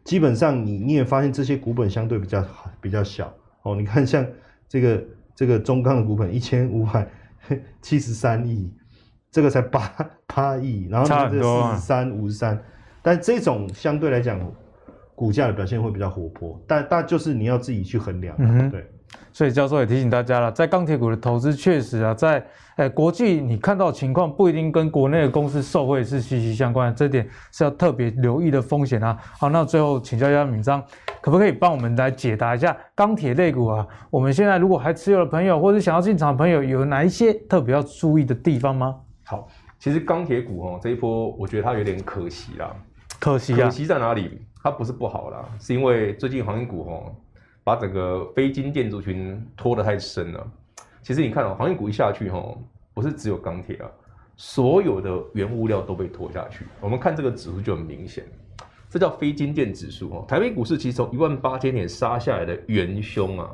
基本上你你也发现这些股本相对比较比较小哦。你看像这个这个中钢的股本一千五百 七十三亿，这个才八八亿，然后这个四十三五十三，但这种相对来讲股价的表现会比较活泼，但但就是你要自己去衡量，嗯、对。所以教授也提醒大家了，在钢铁股的投资确实啊，在诶国际你看到情况不一定跟国内的公司受惠是息息相关的，这点是要特别留意的风险啊。好，那最后请教一下敏章，可不可以帮我们来解答一下钢铁类股啊？我们现在如果还持有的朋友，或者想要进场的朋友，有哪一些特别要注意的地方吗？好，其实钢铁股哦，这一波我觉得它有点可惜啦。可惜啊？可惜在哪里？它不是不好啦，是因为最近航运股哦。把整个非金电族群拖得太深了。其实你看哦，航运股一下去哈，不是只有钢铁啊，所有的原物料都被拖下去。我们看这个指数就很明显，这叫非金电指数哦。台北股市其实从一万八千点杀下来的元凶啊，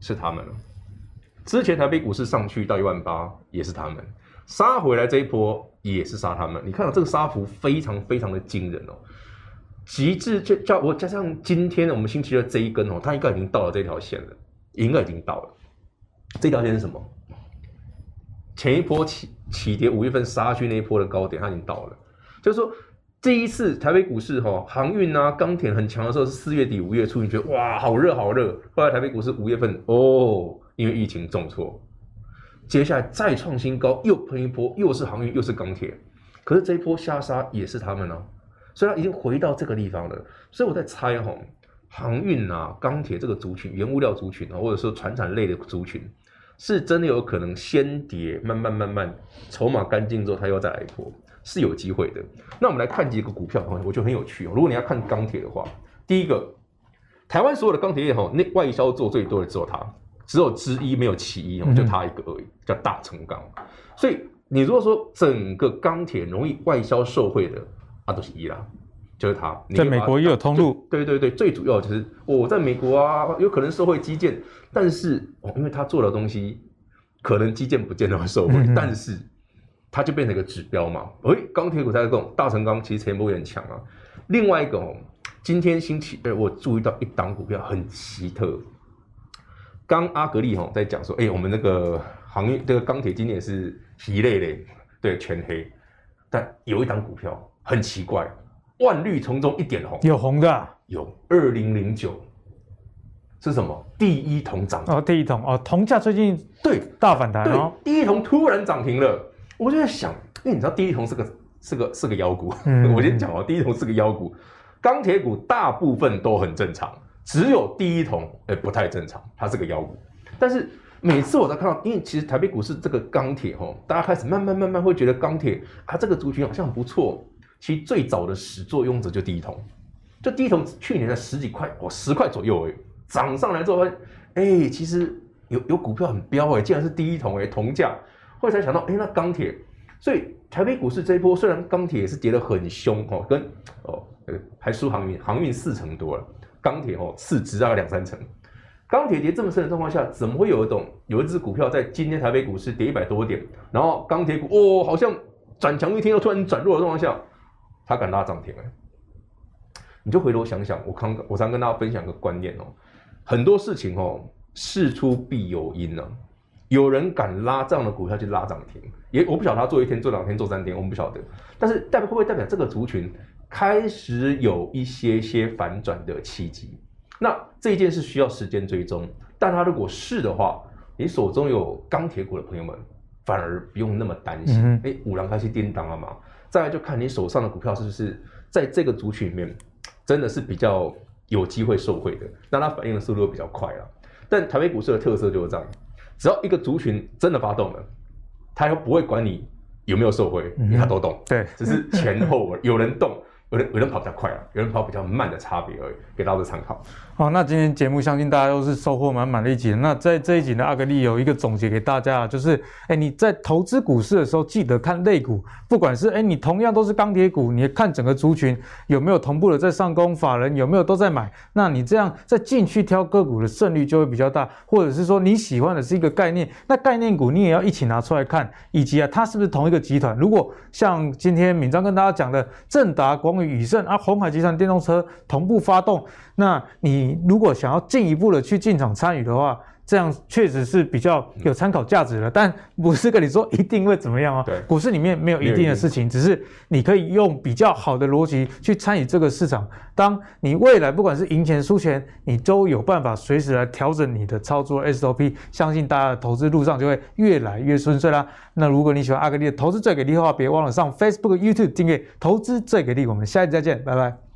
是他们。之前台北股市上去到一万八，也是他们杀回来这一波，也是杀他们。你看到这个杀幅非常非常的惊人哦。极致就叫我加上今天我们星期二这一根哦，它应该已经到了这条线了，应该已经到了。这条线是什么？前一波起起跌五月份杀去那一波的高点，它已经到了。就是说，这一次台北股市哈航运啊钢铁很强的时候是四月底五月初，你觉得哇好热好热。后来台北股市五月份哦，因为疫情重挫，接下来再创新高，又喷一波，又是航运又是钢铁。可是这一波下杀也是他们呢、所以它已经回到这个地方了，所以我在猜哈，航运啊、钢铁这个族群、原物料族群啊，或者说传产类的族群，是真的有可能先跌，慢慢慢慢筹码干净之后，它又再来一波，是有机会的。那我们来看几个股票，我觉得很有趣哦。如果你要看钢铁的话，第一个，台湾所有的钢铁业哈，内外销做最多的只有它，只有之一没有其一哦，就它一个而已，叫大成钢。所以你如果说整个钢铁容易外销受惠的。它都是一啦，就是它在美国也有通路。对对对，最主要就是我在美国啊，有可能受惠基建，但是哦，因为他做的东西可能基建不见得会受惠，嗯、但是它就变成一个指标嘛。哎，钢铁股在这种大成钢其实前波也很强啊。另外一个哦，今天星期二我注意到一档股票很奇特，刚阿格力哈在讲说，哎，我们那个行业这个钢铁今年是疲累嘞，对，全黑，但有一档股票。很奇怪，万绿丛中一点红，有红的，啊，有二零零九是什么？第一铜涨哦，第一铜哦，铜价最近对。大反弹哦，第一铜突然涨停了，我就在想，因为你知道第一铜是个是个是个妖股，嗯、我先讲哦，第一铜是个妖股，钢铁股大部分都很正常，只有第一铜哎不太正常，它是个妖股，但是每次我在看到，因为其实台北股市这个钢铁哈，大家开始慢慢慢慢会觉得钢铁啊这个族群好像很不错。其实最早的始作俑者就第一桶，就第一桶去年的十几块哦，十块左右哎，涨上来之后，哎，其实有有股票很彪哎，竟然是第一桶哎，铜价，后来才想到，哎，那钢铁。所以台北股市这一波虽然钢铁也是跌得很凶哦，跟哦呃还输航运，航运四成多了，钢铁哦市值大概两三成。钢铁跌这么深的状况下，怎么会有一种有一只股票在今天台北股市跌一百多点，然后钢铁股哦好像转强一天又突然转弱的状况下，它敢拉涨停哎？你就回头想想，我刚我常跟大家分享个观念哦，很多事情哦事出必有因呢、啊，有人敢拉这样的股票去拉涨停，也我不晓得他做一天做两天做三天，我们不晓得，但是代表会不会代表这个族群开始有一些些反转的契机？那这一件事需要时间追踪，但他如果是的话，你手中有钢铁股的朋友们反而不用那么担心。哎、嗯，五郎开始叮当了嘛？再来就看你手上的股票是不是在这个族群里面真的是比较有机会受惠的，那它反应的速度会比较快了。但台北股市的特色就是这样，只要一个族群真的发动了，它又不会管你有没有受惠，因为它都动。对，只是前后有人动。有人有人跑比较快啊，有人跑比较慢的差别而已，给大家参考。好，那今天节目相信大家都是收获满满的一集。那在这一集呢，阿格力有一个总结给大家，就是，哎，你在投资股市的时候，记得看类股，不管是哎，你同样都是钢铁股，你看整个族群有没有同步的在上攻，法人有没有都在买，那你这样再进去挑个股的胜率就会比较大。或者是说你喜欢的是一个概念，那概念股你也要一起拿出来看，以及啊，它是不是同一个集团？如果像今天敏章跟大家讲的正达广光。宇盛啊，红海集团电动车同步发动，那你如果想要进一步的去进场参与的话，这样确实是比较有参考价值的，但不是跟你说一定会怎么样哦。对，股市里面没有一定的事情，只是你可以用比较好的逻辑去参与这个市场。当你未来不管是赢钱输钱，你都有办法随时来调整你的操作 SOP，相信大家的投资路上就会越来越顺遂啦。那如果你喜欢阿格力的投资最给力的话，别忘了上 Facebook、YouTube 订阅投资最给力。我们下一集再见，拜拜。